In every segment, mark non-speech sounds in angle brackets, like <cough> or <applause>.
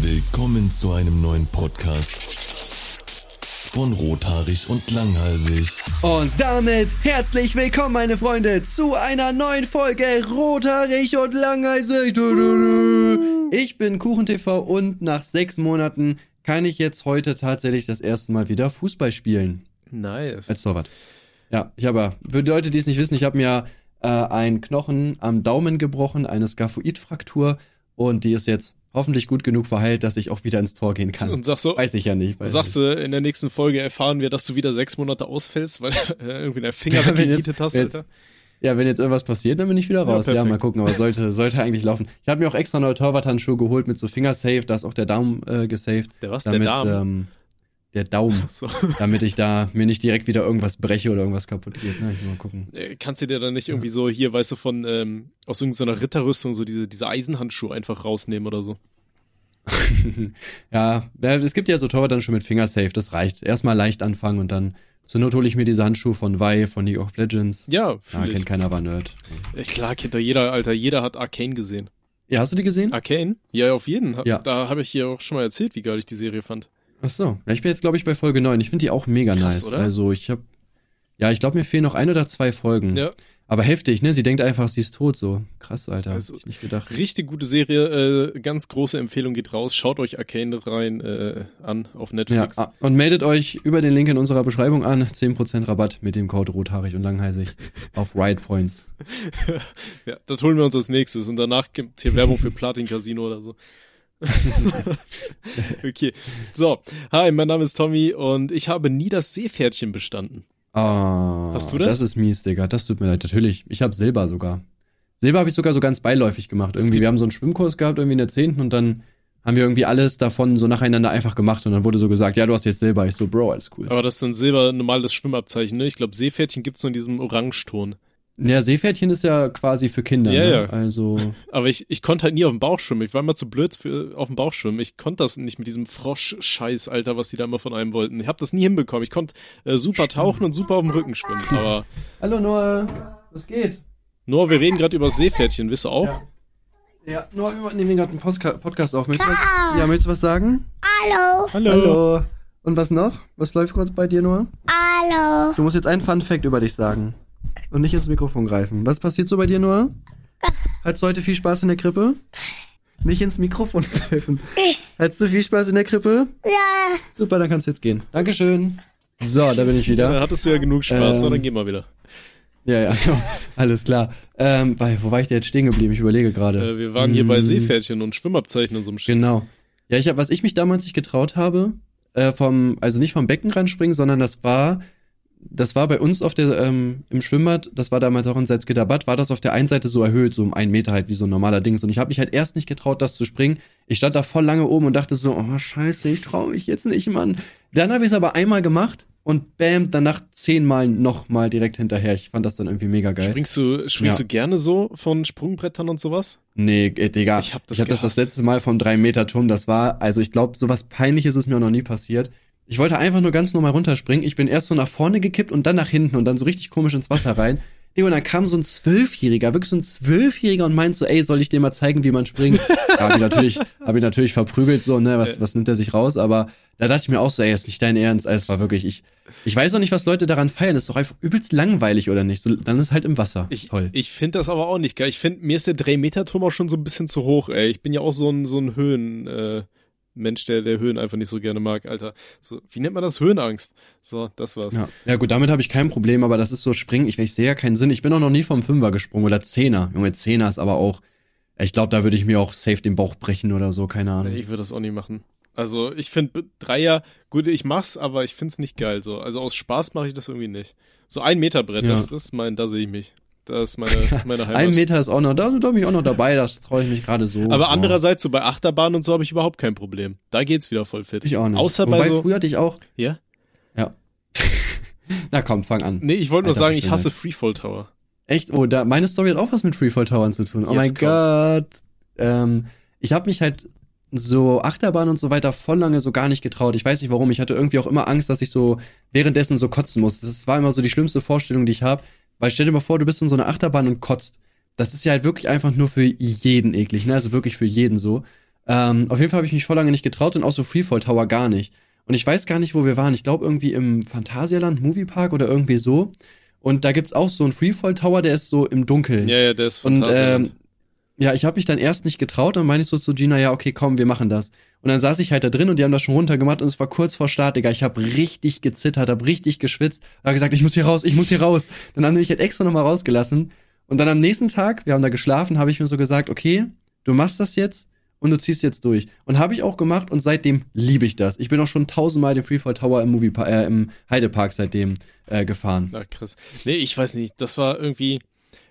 Willkommen zu einem neuen Podcast von Rothaarig und Langhalsig. Und damit herzlich willkommen, meine Freunde, zu einer neuen Folge Rothaarig und Langhalsig. Ich bin KuchenTV und nach sechs Monaten kann ich jetzt heute tatsächlich das erste Mal wieder Fußball spielen. Nice. Als Torwart. Ja, ich habe, für die Leute, die es nicht wissen, ich habe mir äh, einen Knochen am Daumen gebrochen, eine Skaphoidfraktur und die ist jetzt hoffentlich gut genug verheilt, dass ich auch wieder ins Tor gehen kann. Und sagst so, weiß ich ja nicht. Sagst du, in der nächsten Folge erfahren wir, dass du wieder sechs Monate ausfällst, weil äh, <laughs> irgendwie dein Finger weggegietet hast, jetzt, Alter. Ja, wenn jetzt irgendwas passiert, dann bin ich wieder raus. Ja, ja mal gucken, aber sollte, sollte eigentlich laufen. Ich habe mir auch extra neue Torwarthandschuhe geholt mit so Fingersafe, da ist auch der Daumen äh, gesaved. Der was? damit, der Daumen? Ähm, der Daumen, So. damit ich da mir nicht direkt wieder irgendwas breche oder irgendwas kaputt geht. Ne? Ich will mal gucken. Äh, Kannst du dir dann nicht irgendwie so hier, weißt du, von ähm, aus irgendeiner Ritterrüstung so diese, diese Eisenhandschuhe einfach rausnehmen oder so? <laughs> ja, ja, es gibt ja so Torwarthandschuhe mit Fingersafe, das reicht. Erstmal leicht anfangen und dann zur Not hole ich mir diese Handschuhe von Vi, von League of Legends. Ja, Ja, kennt ich. keiner, war Nerd. Ja, klar, kennt doch jeder, Alter. Jeder hat Arcane gesehen. Ja, hast du die gesehen? Arcane? Ja, auf jeden. Ja. Da habe ich hier auch schon mal erzählt, wie geil ich die Serie fand. Ach so. Ja, ich bin jetzt, glaube ich, bei Folge 9. Ich finde die auch mega Krass, nice. oder? Also ich habe, ja, ich glaube, mir fehlen noch ein oder zwei Folgen. Ja. Aber heftig, ne? Sie denkt einfach, sie ist tot, so. Krass, Alter. Also- Hab ich nicht gedacht. Richtig gute Serie, äh, ganz große Empfehlung geht raus. Schaut euch Arcane rein äh, an auf Ja, Netflix. ah, und meldet euch über den Link in unserer Beschreibung an. 10% Rabatt mit dem Code rothaarig und langhalsig <laughs> auf Riot Points. <laughs> Ja, das holen wir uns als nächstes und danach gibt's hier Werbung für Platin Casino oder so. <laughs> okay. So, hi, mein Name ist Tommy und ich habe nie das Seepferdchen bestanden. Ah, Hast du das? Das ist mies, Digga. Das tut mir leid. Natürlich. Ich habe Silber sogar. Silber habe ich sogar so ganz beiläufig gemacht. Es Irgendwie, gibt- wir haben so einen Schwimmkurs gehabt, irgendwie in der 10. und dann haben wir irgendwie alles davon so nacheinander einfach gemacht und dann wurde so gesagt, ja, du hast jetzt Silber. Ich so, Bro, alles cool. Aber das ist dann Silber normales Schwimmabzeichen, ne? Ich glaube, Seepferdchen gibt's nur in diesem Orangeton. Ja, Seepferdchen ist ja quasi für Kinder. Ja, ne? ja. Also, <laughs> Aber ich, ich konnte halt nie auf dem Bauch schwimmen. Ich war immer zu blöd für auf dem Bauch schwimmen. Ich konnte das nicht mit diesem Frosch-Scheiß, Alter, was die da immer von einem wollten. Ich habe das nie hinbekommen. Ich konnte äh, super tauchen und super auf dem Rücken schwimmen. Aber <laughs> hallo Noah, was geht? nur, wir reden gerade über Seepferdchen, wisst ihr auch? Ja. Ja, Noah, wir nehmen gerade einen Postka Podcast auf. Möchtest du was, ja, möchtest du was sagen? Hallo, Hallo. Und was noch? Was läuft kurz bei dir, Noah? hallo. Du musst jetzt einen Fun Fact über dich sagen. Und nicht ins Mikrofon greifen. Was passiert so bei dir, Noah? Hattest du heute viel Spaß in der Krippe? Nicht ins Mikrofon <laughs> greifen. Hattest du viel Spaß in der Krippe? Ja, Super, dann kannst du jetzt gehen. Dankeschön. So, da bin ich Da wieder. hattest du ja genug Spaß, Ähm, so, dann gehen wir wieder. Ja, ja, <laughs> alles klar. Ähm, bei, wo war ich denn jetzt stehen geblieben? Ich überlege gerade. Äh, wir waren hier bei Mm. Seepferdchen und Schwimmabzeichen und so einem Shit. Genau. Ja, ich hab, was ich mich damals nicht getraut habe, äh, vom, also nicht vom Beckenrand springen, sondern das war, das war bei uns auf der, ähm, im Schwimmbad, das war damals auch in Salzgitter Bad, war das auf der einen Seite so erhöht, so um einen Meter halt, wie so ein normaler Dings. Und ich habe mich halt erst nicht getraut, das zu springen. Ich stand da voll lange oben und dachte so, oh scheiße, ich traue mich jetzt nicht, Mann. Dann habe ich es aber einmal gemacht und bam, danach zehnmal nochmal direkt hinterher. Ich fand das dann irgendwie mega geil. Springst du, springst Ja. du gerne so von Sprungbrettern und sowas? Nee, äh, Digga. Ich hab das ich hab das das letzte Mal vom 3-Meter-Turm. Das war, also ich glaube, sowas peinliches ist mir auch noch nie passiert. Ich wollte einfach nur ganz normal runterspringen. Ich bin erst so nach vorne gekippt und dann nach hinten und dann so richtig komisch ins Wasser rein. <laughs> Digga, und dann kam so ein Zwölfjähriger, wirklich so ein Zwölfjähriger und meint so, ey, soll ich dir mal zeigen, wie man springt? ja, <laughs> hab ich natürlich, hab ich natürlich verprügelt, so, ne, was, was nimmt er sich raus? Aber da dachte ich mir auch so, ey, ist nicht dein Ernst. Ey, Es war wirklich, ich, ich weiß auch nicht, was Leute daran feiern. Das ist doch einfach übelst langweilig, oder nicht? So, dann ist halt im Wasser. Ich, Toll. ich finde das aber auch nicht geil. Ich finde, mir ist der 3-Meter-Turm auch schon so ein bisschen zu hoch, ey. Ich bin ja auch so ein, so ein Höhen, äh, Mensch, der, der Höhen einfach nicht so gerne mag, Alter. So, wie nennt man das? Höhenangst. So, das war's. Ja, ja gut, damit habe ich kein Problem, aber das ist so springen, ich, ich sehe ja keinen Sinn. Ich bin auch noch nie vom Fünfer gesprungen oder Zehner. Junge, Zehner ist aber auch, ich glaube, da würde ich mir auch safe den Bauch brechen oder so, keine Ahnung. Ich würde das auch nicht machen. Also, ich finde Dreier, gut, ich mach's, aber ich find's nicht geil, so. Also, aus Spaß mache ich das irgendwie nicht. So ein Meter Brett, Ja. das, das ist mein, da sehe ich mich. Das ist meine, <laughs> meine Heimat. Ein Meter ist auch noch, da, da bin ich auch noch dabei, das traue ich mich gerade so. aber Boah. andererseits, so bei Achterbahn und so habe ich überhaupt kein Problem. Da geht's wieder voll fit. Ich auch nicht. Außer Wobei bei so, früher hatte ich auch, ja? ja. <laughs> Na komm, fang an. Nee, ich wollte nur sagen, ich hasse Freefall Tower. Echt? Oh, da, meine Story hat auch was mit Freefall Towern zu tun. Oh Jetzt mein. Gott. Ähm, ich habe mich halt so Achterbahn und so weiter voll lange so gar nicht getraut. Ich weiß nicht warum. Ich hatte irgendwie auch immer Angst, dass ich so währenddessen so kotzen muss. Das war immer so die schlimmste Vorstellung, die ich habe. Weil stell dir mal vor, du bist in so einer Achterbahn und kotzt. Das ist ja halt wirklich einfach nur für jeden eklig, ne? Also wirklich für jeden so. Ähm, auf jeden Fall habe ich mich voll lange nicht getraut und auch so Freefall Tower gar nicht. Und ich weiß gar nicht, wo wir waren. Ich glaube irgendwie im Phantasialand Moviepark oder irgendwie so. Und da gibt's auch so einen Freefall Tower, der ist so im Dunkeln. Ja, ja, der ist Und fantastisch. ähm, ja, ich habe mich dann erst nicht getraut, dann meine ich so zu Gina, ja, okay, komm, wir machen das. Und dann saß ich halt da drin und die haben das schon runtergemacht und es war kurz vor Start, Digga. Ich habe richtig gezittert, habe richtig geschwitzt, habe gesagt, ich muss hier raus, ich muss hier raus. Dann haben die mich halt extra nochmal rausgelassen. Und dann am nächsten Tag, wir haben da geschlafen, habe ich mir so gesagt, okay, du machst das jetzt und du ziehst jetzt durch. Und habe ich auch gemacht und seitdem liebe ich das. Ich bin auch schon tausendmal den Freefall Tower im Movie äh, im Heidepark seitdem äh, gefahren. Na krass. Nee, ich weiß nicht. Das war irgendwie.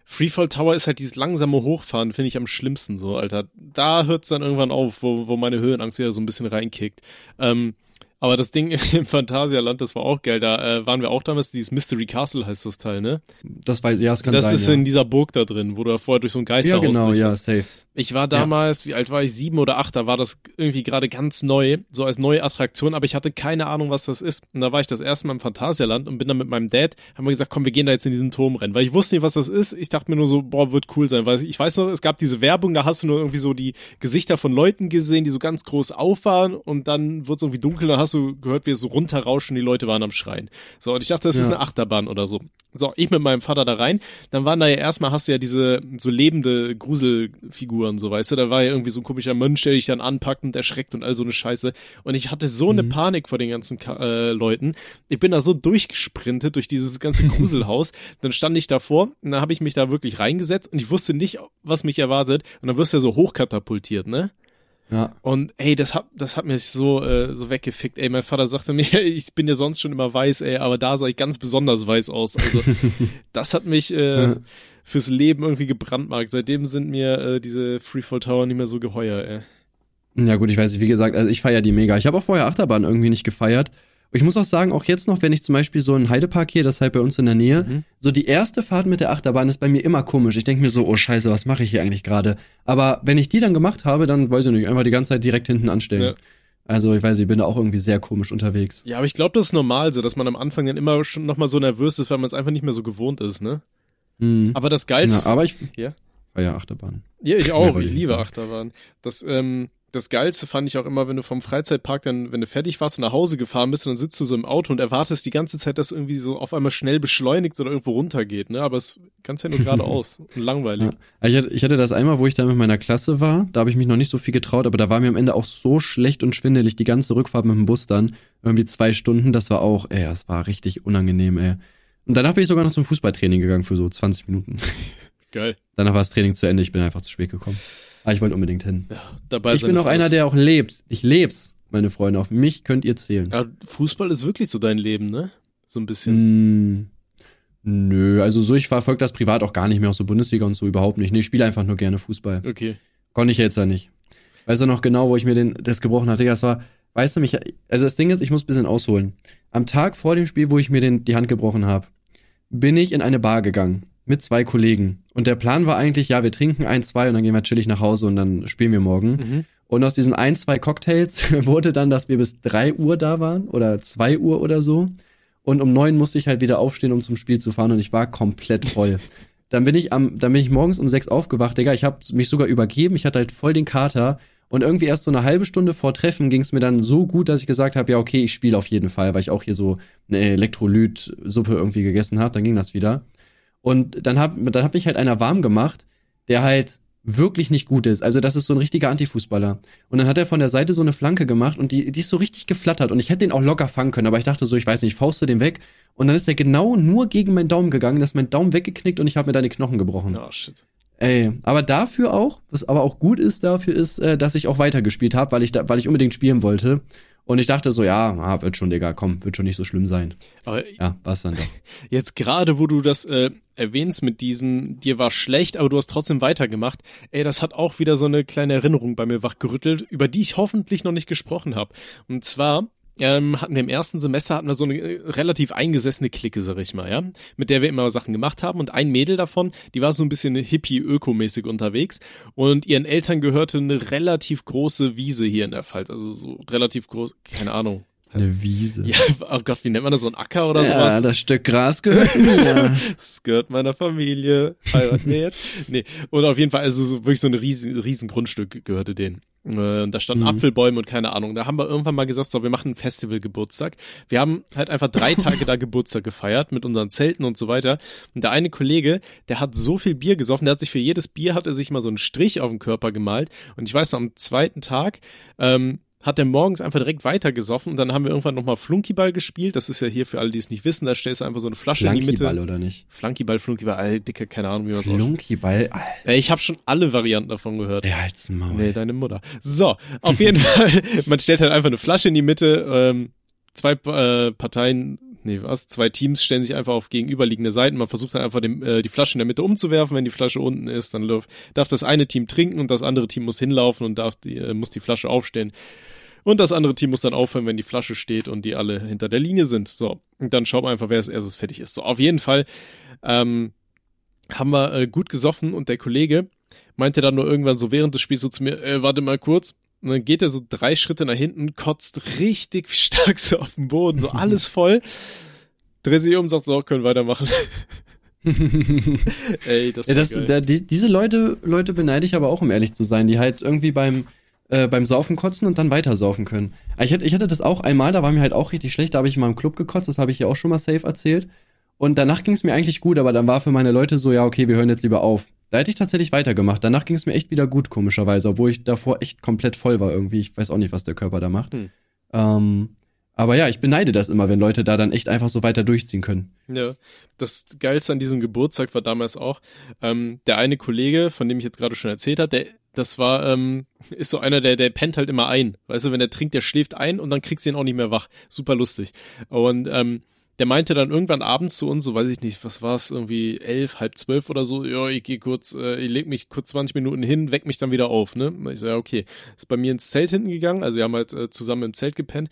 Freefall Tower ist halt dieses langsame Hochfahren, finde ich am schlimmsten so, Alter. Da hört's dann irgendwann auf, wo, wo meine Höhenangst wieder so ein bisschen reinkickt. Ähm, aber das Ding <laughs> im Phantasialand, das war auch geil. Da äh, waren wir auch damals, dieses Mystery Castle heißt das Teil, ne? Das weiß ja, es kann das sein. ist ja. in dieser Burg da drin, wo du vorher durch so ein ja, Geisterhaus genau, durch ja, safe. Ich war damals, wie alt war ich? Sieben oder acht, da war das irgendwie gerade ganz neu, so als neue Attraktion, aber ich hatte keine Ahnung, was das ist. Und da war ich das erste Mal im Phantasialand und bin dann mit meinem Dad, haben wir gesagt, komm, wir gehen da jetzt in diesen Turm rennen, weil ich wusste nicht, was das ist. Ich dachte mir nur so, boah, wird cool sein, weil ich weiß noch, es gab diese Werbung, da hast du nur irgendwie so die Gesichter von Leuten gesehen, die so ganz groß auffahren und dann wird es irgendwie dunkel, dann hast du gehört, wie es so runterrauschen, die Leute waren am Schreien. So, und ich dachte, das ist Ja. eine Achterbahn oder so. So, ich mit meinem Vater da rein, dann waren da ja erstmal, hast du ja diese so lebende Gruselfiguren, so weißt du, da war ja irgendwie so ein komischer Mönch, der dich dann anpackt und erschreckt und all so eine Scheiße. Und ich hatte so eine Panik vor den ganzen äh, Leuten. Ich bin da so durchgesprintet durch dieses ganze <laughs> Gruselhaus. dann stand ich davor und dann habe ich mich da wirklich reingesetzt und ich wusste nicht, was mich erwartet. Und dann wirst du ja so hochkatapultiert, ne? Ja. Und ey, das hat, das hat mich so, äh, so weggefickt. Ey, mein Vater sagte mir, <laughs> ich bin ja sonst schon immer weiß, ey, aber da sah ich ganz besonders weiß aus. Also <laughs> das hat mich äh, Ja. fürs Leben irgendwie gebrandmarkt. Seitdem sind mir äh, diese Freefall Tower nicht mehr so geheuer, ey. Ja gut, ich weiß nicht, wie gesagt, also ich feiere die mega. Ich habe auch vorher Achterbahn irgendwie nicht gefeiert. Ich muss auch sagen, auch jetzt noch, wenn ich zum Beispiel so einen Heidepark hier, das ist halt bei uns in der Nähe, Mhm. so die erste Fahrt mit der Achterbahn ist bei mir immer komisch. Ich denke mir so, oh scheiße, was mache ich hier eigentlich gerade? Aber wenn ich die dann gemacht habe, dann weiß ich nicht, einfach die ganze Zeit direkt hinten anstellen. Ja. Also ich weiß, ich bin da auch irgendwie sehr komisch unterwegs. Ja, aber ich glaube, das ist normal so, dass man am Anfang dann immer schon nochmal so nervös ist, weil man es einfach nicht mehr so gewohnt ist, ne? Mhm. Aber das Geilste. Ja, aber ich Ja. feiere Achterbahn. Ja, ich auch. Ich liebe. Achterbahn. Das, ähm, das Geilste fand ich auch immer, wenn du vom Freizeitpark dann, wenn du fertig warst und nach Hause gefahren bist, dann sitzt du so im Auto und erwartest die ganze Zeit, dass irgendwie so auf einmal schnell beschleunigt oder irgendwo runtergeht, ne? Aber es kannst ja nur <laughs> geradeaus und langweilig. Ja. Ich, hatte, ich hatte das einmal, wo ich da mit meiner Klasse war. Da habe ich mich noch nicht so viel getraut, aber da war mir am Ende auch so schlecht und schwindelig die ganze Rückfahrt mit dem Bus dann. Irgendwie zwei Stunden. Das war auch, ey, das war richtig unangenehm, ey. Und danach bin ich sogar noch zum Fußballtraining gegangen für so 20 Minuten. <laughs> Geil. Danach war das Training zu Ende. Ich bin einfach zu spät gekommen. Aber ich wollte unbedingt hin. Ja, dabei ich bin auch einer, der auch lebt. Ich leb's, meine Freunde. Auf mich könnt ihr zählen. Ja, Fußball ist wirklich so dein Leben, ne? So ein bisschen. Mm, nö, also so, ich verfolge das privat auch gar nicht mehr, auch so Bundesliga und so überhaupt nicht. Nee, ich spiele einfach nur gerne Fußball. Okay. Konnte ich jetzt ja nicht. Weißt du noch genau, wo ich mir den, das gebrochen hatte? Das war, weißt du mich, also das Ding ist, ich muss ein bisschen ausholen. Am Tag vor dem Spiel, wo ich mir den, die Hand gebrochen habe, bin ich in eine Bar gegangen mit zwei Kollegen. Und der Plan war eigentlich, ja, wir trinken ein, zwei und dann gehen wir chillig nach Hause und dann spielen wir morgen. Mhm. Und aus diesen ein, zwei Cocktails <laughs> wurde dann, dass wir bis drei Uhr da waren oder zwei Uhr oder so. Und um neun musste ich halt wieder aufstehen, um zum Spiel zu fahren und ich war komplett voll. <laughs> dann bin ich am, dann bin ich morgens um sechs aufgewacht, Digga. Ich habe mich sogar übergeben. Ich hatte halt voll den Kater. Und irgendwie erst so eine halbe Stunde vor Treffen ging es mir dann so gut, dass ich gesagt habe, ja, okay, ich spiele auf jeden Fall, weil ich auch hier so eine Elektrolytsuppe irgendwie gegessen habe. Dann ging das wieder. Und dann hab, dann hab mich halt einer warm gemacht, der halt wirklich nicht gut ist. Also das ist so ein richtiger Antifußballer. Und dann hat er von der Seite so eine Flanke gemacht und die, die ist so richtig geflattert. Und ich hätte den auch locker fangen können, aber ich dachte so, ich weiß nicht, ich fauste den weg. Und dann ist er genau nur gegen meinen Daumen gegangen, dass mein Daumen weggeknickt und ich habe mir dann die Knochen gebrochen. Oh, shit. Ey, aber dafür auch, was aber auch gut ist dafür ist, äh, dass ich auch weitergespielt habe, weil ich da, weil ich unbedingt spielen wollte. Und ich dachte so, ja, ah, wird schon, Digga, komm, wird schon nicht so schlimm sein. Aber Ja, war's dann doch. <laughs> Jetzt gerade, wo du das äh, erwähnst mit diesem, dir war schlecht, aber du hast trotzdem weitergemacht, ey, das hat auch wieder so eine kleine Erinnerung bei mir wachgerüttelt, über die ich hoffentlich noch nicht gesprochen habe. Und zwar ähm, hatten wir im ersten Semester hatten wir so eine äh, relativ eingesessene Clique, sag ich mal, ja, mit der wir immer Sachen gemacht haben. Und ein Mädel davon, die war so ein bisschen hippie-ökomäßig unterwegs und ihren Eltern gehörte eine relativ große Wiese hier in der Pfalz, also so relativ groß, keine Ahnung. Eine Wiese. Ja, oh Gott, wie nennt man das, so ein Acker oder ja, sowas? das Stück Gras gehört mir. <laughs> Das gehört meiner Familie. Heiraten wir jetzt? Nee. Und auf jeden Fall, also so wirklich so ein riesen, riesen Grundstück gehörte denen. Äh, Und da standen Mhm. Apfelbäume und keine Ahnung. Da haben wir irgendwann mal gesagt, so, wir machen ein Festival-Geburtstag. Wir haben halt einfach drei <laughs> Tage da Geburtstag gefeiert mit unseren Zelten und so weiter. Und der eine Kollege, der hat so viel Bier gesoffen, der hat sich für jedes Bier hat er sich mal so einen Strich auf den Körper gemalt. Und ich weiß noch, am zweiten Tag, ähm, hat er morgens einfach direkt weitergesoffen und dann haben wir irgendwann nochmal Flunkyball gespielt. Das ist ja hier für alle, die es nicht wissen, da stellst du einfach so eine Flasche in die Mitte. Flunkyball oder nicht? Flunkyball, Flunkyball, ey, dicke, keine Ahnung, wie man. Flunkyball, Alter. Ey, Ich habe schon alle Varianten davon gehört. Ja, halt's Maul. Nee, deine Mutter. So, auf jeden <laughs> Fall, man stellt halt einfach eine Flasche in die Mitte, ähm, zwei äh, Parteien, nee, was, zwei Teams stellen sich einfach auf gegenüberliegende Seiten, man versucht dann einfach dem, äh, die Flasche in der Mitte umzuwerfen, wenn die Flasche unten ist, dann darf, darf das eine Team trinken und das andere Team muss hinlaufen und darf die, äh, muss die Flasche aufstellen. Und das andere Team muss dann aufhören, wenn die Flasche steht und die alle hinter der Linie sind. So, und dann schaut man einfach, wer als erstes fertig ist. So, auf jeden Fall ähm, haben wir äh, gut gesoffen und der Kollege meinte dann nur irgendwann so während des Spiels so zu mir, äh, warte mal kurz. Und dann geht er so drei Schritte nach hinten, kotzt richtig <laughs> stark so auf den Boden, so alles <laughs> voll. Dreht sich um, sagt so, können weitermachen. <laughs> Ey, das, Ja, das, da, die, diese Leute, Leute beneide ich aber auch, um ehrlich zu sein, die halt irgendwie beim, äh, beim Saufen kotzen und dann weiter saufen können. Ich hatte, ich hatte das auch einmal, da war mir halt auch richtig schlecht, da habe ich mal im Club gekotzt, das habe ich ja auch schon mal safe erzählt. Und danach ging es mir eigentlich gut, aber dann war für meine Leute so, ja, okay, wir hören jetzt lieber auf. Da hätte ich tatsächlich weitergemacht. Danach ging es mir echt wieder gut, komischerweise, obwohl ich davor echt komplett voll war irgendwie. Ich weiß auch nicht, was der Körper da macht. Hm. Ähm, aber ja, ich beneide das immer, wenn Leute da dann echt einfach so weiter durchziehen können. Ja, das Geilste an diesem Geburtstag war damals auch, ähm, der eine Kollege, von dem ich jetzt gerade schon erzählt habe, der, das war, ähm, <laughs> ist so einer, der, der pennt halt immer ein. Weißt du, wenn der trinkt, der schläft ein und dann kriegst du ihn auch nicht mehr wach. Super lustig. Und, ähm, der meinte dann irgendwann abends zu uns, so weiß ich nicht, was war es, irgendwie elf, halb zwölf oder so, ja, ich gehe kurz, äh, ich leg mich kurz 20 Minuten hin, weck mich dann wieder auf, ne? Ich so, ja, okay. Ist bei mir ins Zelt hinten gegangen, also wir haben halt äh, zusammen im Zelt gepennt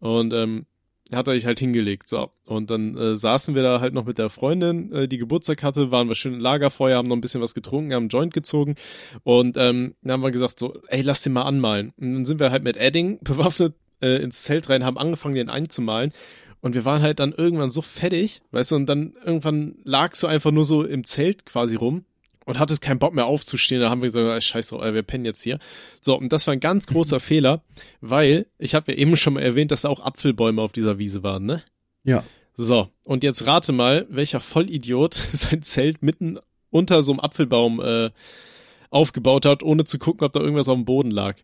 und ähm, hat er sich halt hingelegt, so. Und dann äh, saßen wir da halt noch mit der Freundin, äh, die Geburtstag hatte, waren wir schön im Lagerfeuer, haben noch ein bisschen was getrunken, haben einen Joint gezogen und ähm, dann haben wir gesagt so, ey, lass den mal anmalen. Und dann sind wir halt mit Edding <laughs> bewaffnet äh, ins Zelt rein, haben angefangen, den einzumalen. Und wir waren halt dann irgendwann so fettig, weißt du, und dann irgendwann lagst du einfach nur so im Zelt quasi rum und hattest keinen Bock mehr aufzustehen. Da haben wir gesagt, ey, scheiß drauf, ey, wir pennen jetzt hier. So, und das war ein ganz großer <laughs> Fehler, weil ich habe ja eben schon mal erwähnt, dass da auch Apfelbäume auf dieser Wiese waren, ne? Ja. So, und jetzt rate mal, welcher Vollidiot <laughs> sein Zelt mitten unter so einem Apfelbaum äh, aufgebaut hat, ohne zu gucken, ob da irgendwas auf dem Boden lag.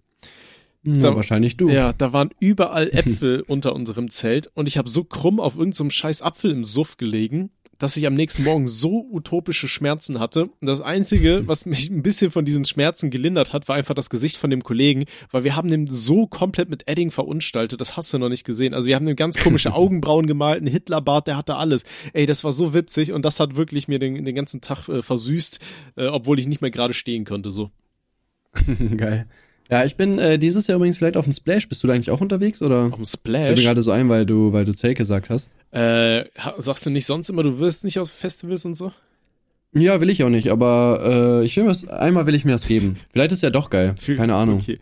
Da- wahrscheinlich du. Ja, da waren überall Äpfel <laughs> unter unserem Zelt und ich habe so krumm auf irgendeinem scheiß Apfel im Suff gelegen, dass ich am nächsten Morgen so utopische Schmerzen hatte. Und das Einzige, <laughs> was mich ein bisschen von diesen Schmerzen gelindert hat, war einfach das Gesicht von dem Kollegen, weil wir haben den so komplett mit Edding verunstaltet, das hast du noch nicht gesehen. Also wir haben ihm ganz komische <laughs> Augenbrauen gemalt, einen Hitlerbart, der hatte alles. Ey, das war so witzig und das hat wirklich mir den, den ganzen Tag äh, versüßt, äh, obwohl ich nicht mehr gerade stehen konnte, so. Geil. Ja, ich bin äh, dieses Jahr übrigens vielleicht auf dem Splash. Bist du da eigentlich auch unterwegs oder? Auf dem Ich bin Splash. gerade so ein, weil du, weil du Zelt gesagt hast. Äh, sagst du nicht sonst immer, du wirst nicht auf Festivals und so? Ja, will ich auch nicht, aber äh, ich will mir's, einmal will ich mir das geben. Vielleicht ist ja doch geil. Keine Ahnung. Okay.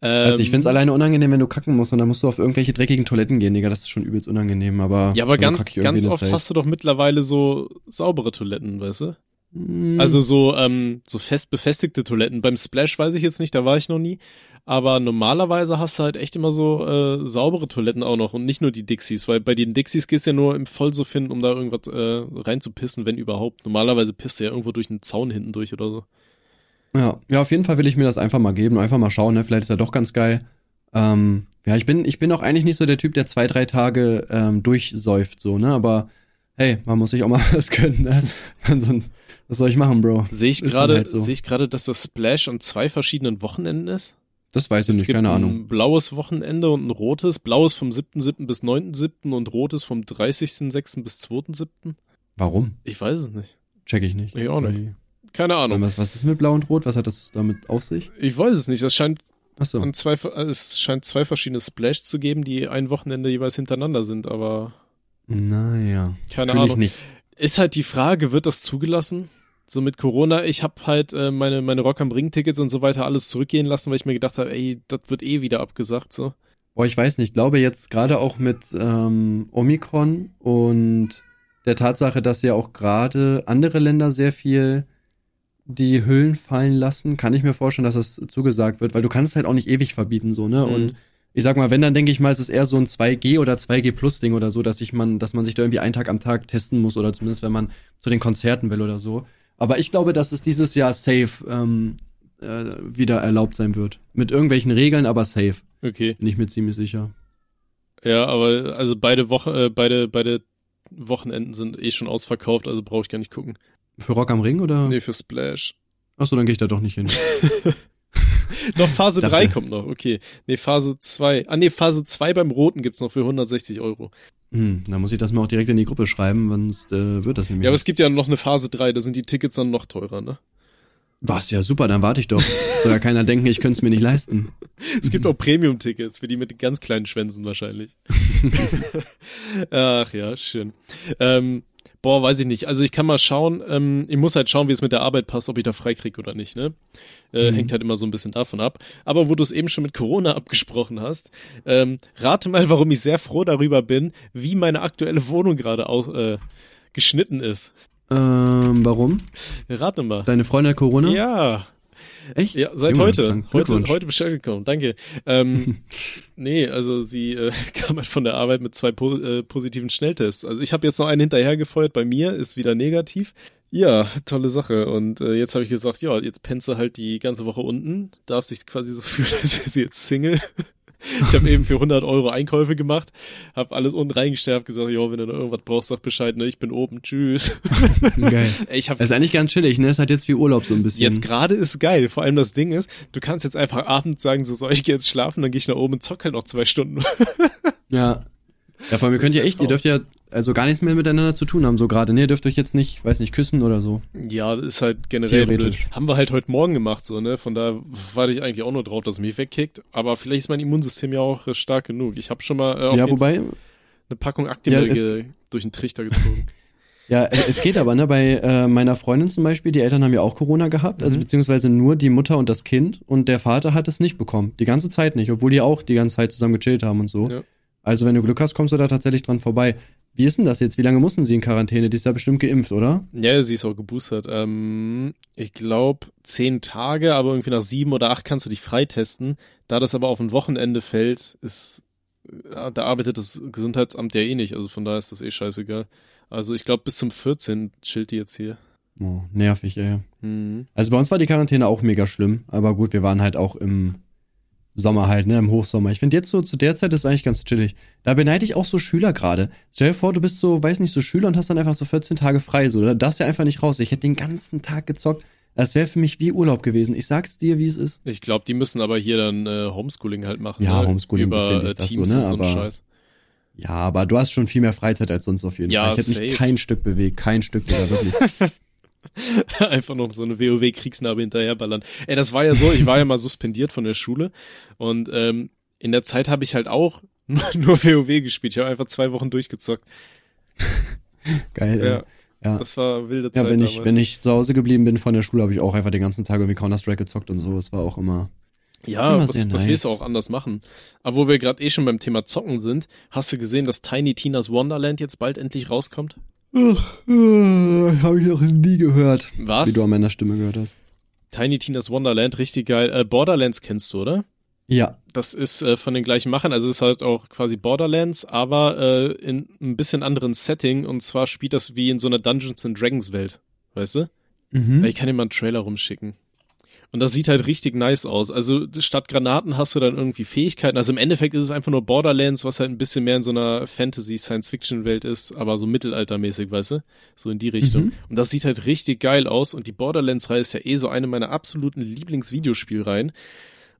Also ich Ähm, find's alleine unangenehm, wenn du kacken musst und dann musst du auf irgendwelche dreckigen Toiletten gehen, Digga. Das ist schon übelst unangenehm, aber. Ja, aber ganz, ganz oft hast du doch mittlerweile so saubere Toiletten, weißt du? Hm, Also so, ähm, so fest befestigte Toiletten. Beim Splash weiß ich jetzt nicht, da war ich noch nie. Aber normalerweise hast du halt echt immer so äh, saubere Toiletten auch noch und nicht nur die Dixies, weil bei den Dixies gehst du ja nur im Vollsuff hin, um da irgendwas äh, reinzupissen, wenn überhaupt. Normalerweise pisst du ja irgendwo durch einen Zaun hinten durch oder so. Ja, ja, auf jeden Fall will ich mir das einfach mal geben, einfach mal schauen, ne? Vielleicht ist er doch ganz geil. Ähm, ja, ich bin, ich bin auch eigentlich nicht so der Typ, der zwei, drei Tage ähm, durchsäuft, so, ne? Aber hey, man muss sich auch mal <laughs> was gönnen, ne? Sonst, was soll ich machen, Bro? Sehe ich gerade, halt so. sehe ich gerade, dass das Splash an zwei verschiedenen Wochenenden ist? Das weiß ich Es nicht, gibt keine Ahnung. ein blaues Wochenende und ein rotes. Blaues vom 7.7. bis 9.7. und rotes vom 30.6. bis 2.7. Warum? Ich weiß es nicht. Check ich nicht. Ich auch nicht. Keine Ahnung. Was, was ist mit Blau und Rot? Was hat das damit auf sich? Ich weiß es nicht. Das scheint an zwei, es scheint zwei verschiedene Splash zu geben, die ein Wochenende jeweils hintereinander sind, aber Naja. keine Fühl ich Ahnung. nicht. Ist halt die Frage, wird das zugelassen? So mit Corona, ich habe halt äh, meine, meine Rock am Ring Tickets und so weiter alles zurückgehen lassen, weil ich mir gedacht habe, ey, das wird eh wieder abgesagt, so. Boah, ich weiß nicht. Ich glaube jetzt gerade auch mit ähm, Omikron und der Tatsache, dass ja auch gerade andere Länder sehr viel die Hüllen fallen lassen, kann ich mir vorstellen, dass das zugesagt wird, weil du kannst halt auch nicht ewig verbieten, so, ne? Mhm. Und ich sag mal, wenn, dann denke ich mal, es ist eher so ein 2G oder 2G Plus Ding oder so, dass ich man, dass man sich da irgendwie einen Tag am Tag testen muss oder zumindest wenn man zu den Konzerten will oder so. Aber ich glaube, dass es dieses Jahr safe ähm, äh, wieder erlaubt sein wird. Mit irgendwelchen Regeln, aber safe. Okay. Bin ich mir ziemlich sicher. Ja, aber also beide Wochen, äh, beide, beide Wochenenden sind eh schon ausverkauft, also brauche ich gar nicht gucken. Für Rock am Ring oder? Nee, für Splash. Achso, dann gehe ich da doch nicht hin. <laughs> <laughs> Noch Phase Dachte- 3 kommt noch, okay. Nee, Phase 2. Ah nee, Phase 2 beim Roten gibt's noch für 160 Euro. Hm, dann muss ich das mal auch direkt in die Gruppe schreiben, sonst äh, wird das nämlich. Ja, aber es gibt ja noch eine Phase 3, da sind die Tickets dann noch teurer, ne? Was, ja super, dann warte ich doch. <laughs> Soll ja keiner denken, ich könnte es mir nicht leisten. Es gibt auch Premium-Tickets für die mit ganz kleinen Schwänzen wahrscheinlich. <laughs> Ach ja, schön. Ähm, boah, weiß ich nicht. Also ich kann mal schauen, ähm, ich muss halt schauen, wie es mit der Arbeit passt, ob ich da frei krieg oder nicht, ne? Äh, Mhm. Hängt halt immer so ein bisschen davon ab. Aber wo du es eben schon mit Corona <laughs> abgesprochen hast, ähm, rate mal, warum ich sehr froh darüber bin, wie meine aktuelle Wohnung gerade auch äh, geschnitten ist. Ähm, warum? Rate mal. Deine Freundin hat Corona? Ja, Echt? Ja, seit Junge, heute. Heute, heute bestellt gekommen. Danke. Ähm, <laughs> nee, also sie äh, <laughs> kam halt von der Arbeit mit zwei po äh, positiven Schnelltests. Also ich habe jetzt noch einen hinterhergefeuert bei mir, ist wieder negativ. Ja, tolle Sache. Und äh, jetzt habe ich gesagt, ja, jetzt pennst du halt die ganze Woche unten, darf sich quasi so <laughs> fühlen, als wäre sie jetzt Single. <laughs> Ich habe eben für 100 Euro Einkäufe gemacht, habe alles unten hab gesagt, ja, wenn du noch irgendwas brauchst, sag Bescheid, ne, ich bin oben, tschüss. <laughs> Geil. Ich habe Das ist eigentlich ganz chillig, ne? Es hat jetzt wie Urlaub so ein bisschen. Jetzt gerade ist geil. Vor allem das Ding ist, du kannst jetzt einfach abends sagen, so, soll ich jetzt schlafen, dann gehe ich nach oben und zock halt noch zwei Stunden. Ja. Ja, vor allem, ihr könnt ja echt, ihr dürft ja also gar nichts mehr miteinander zu tun haben, so gerade, ne? Ihr dürft euch jetzt nicht, weiß nicht, küssen oder so. ja, ist halt generell Theoretisch. blöd. Haben wir halt heute Morgen gemacht, so, ne? Von da warte ich eigentlich auch nur drauf, dass es mich wegkickt. Aber vielleicht ist mein Immunsystem ja auch äh, stark genug. Ich habe schon mal äh, auf ja, wobei, eine Packung Actimel Ja, durch den Trichter gezogen. <laughs> ja, es, es geht aber, ne? Bei äh, meiner Freundin zum Beispiel, die Eltern haben ja auch Corona gehabt, also Mhm. beziehungsweise nur die Mutter und das Kind und der Vater hat es nicht bekommen. Die ganze Zeit nicht, obwohl die auch die ganze Zeit zusammen gechillt haben und so. Ja. Also wenn du Glück hast, kommst du da tatsächlich dran vorbei. Wie ist denn das jetzt? Wie lange mussten sie in Quarantäne? Die ist ja bestimmt geimpft, oder? ja, sie ist auch geboostert. Ähm, ich glaube zehn Tage, aber irgendwie nach sieben oder acht kannst du dich freitesten. Da das aber auf ein Wochenende fällt, ist ja, da arbeitet das Gesundheitsamt ja eh nicht, also von daher ist das eh scheißegal. Also ich glaube bis zum 14 chillt die jetzt hier. Oh, nervig, ey. Mhm. Also bei uns war die Quarantäne auch mega schlimm, aber gut, wir waren halt auch im Sommer halt, ne, im Hochsommer. Ich finde jetzt so, zu der Zeit ist eigentlich ganz chillig. Da beneide ich auch so Schüler gerade. Stell dir vor, du bist so, weiß nicht, so Schüler und hast dann einfach so 14 Tage frei, so, da darfst ja einfach nicht raus. Ich hätte den ganzen Tag gezockt. Das wäre für mich wie Urlaub gewesen. Ich sag's dir, wie es ist. Ich glaube, die müssen aber hier dann äh, Homeschooling halt machen. Ja, ne? Homeschooling, über bisschen ist das Teams so, ne, und so ein aber- Scheiß. Ja, aber du hast schon viel mehr Freizeit als sonst auf jeden Ja, Fall. Ich hätte mich kein Stück bewegt, kein Stück, Digga, wirklich. <laughs> <laughs> Einfach noch so eine WoW-Kriegsnarbe hinterherballern. Ey, das war ja so, ich war ja mal suspendiert von der Schule und ähm, in der Zeit habe ich halt auch <laughs> nur WoW gespielt. Ich habe einfach zwei Wochen durchgezockt. Geil, Ja. Ja. das war wilde Zeit Ja, wenn ich, damals. wenn ich zu Hause geblieben bin von der Schule, habe ich auch einfach den ganzen Tag irgendwie Counter-Strike gezockt und so. Es war auch immer. Ja, Immer was nice. willst du auch anders machen? Aber wo wir gerade eh schon beim Thema Zocken sind, hast du gesehen, dass Tiny Tinas Wonderland jetzt bald endlich rauskommt? Ach, äh, habe ich noch nie gehört. Was? Wie du an meiner Stimme gehört hast. Tiny Tinas Wonderland, richtig geil. Äh, Borderlands kennst du, oder? Ja. Das ist äh, von den gleichen Machern, also es ist halt auch quasi Borderlands, aber äh, in ein bisschen anderen Setting und zwar spielt das wie in so einer Dungeons and Dragons Welt, weißt du? Mhm. Ich kann dir mal einen Trailer rumschicken. Und das sieht halt richtig nice aus. Also statt Granaten hast du dann irgendwie Fähigkeiten. Also im Endeffekt ist es einfach nur Borderlands, was halt ein bisschen mehr in so einer Fantasy-Science-Fiction-Welt ist, aber so mittelaltermäßig, weißt du? So in die Richtung. Mhm. Und das sieht halt richtig geil aus. Und die Borderlands-Reihe ist ja eh so eine meiner absoluten Lieblingsvideospielreihen.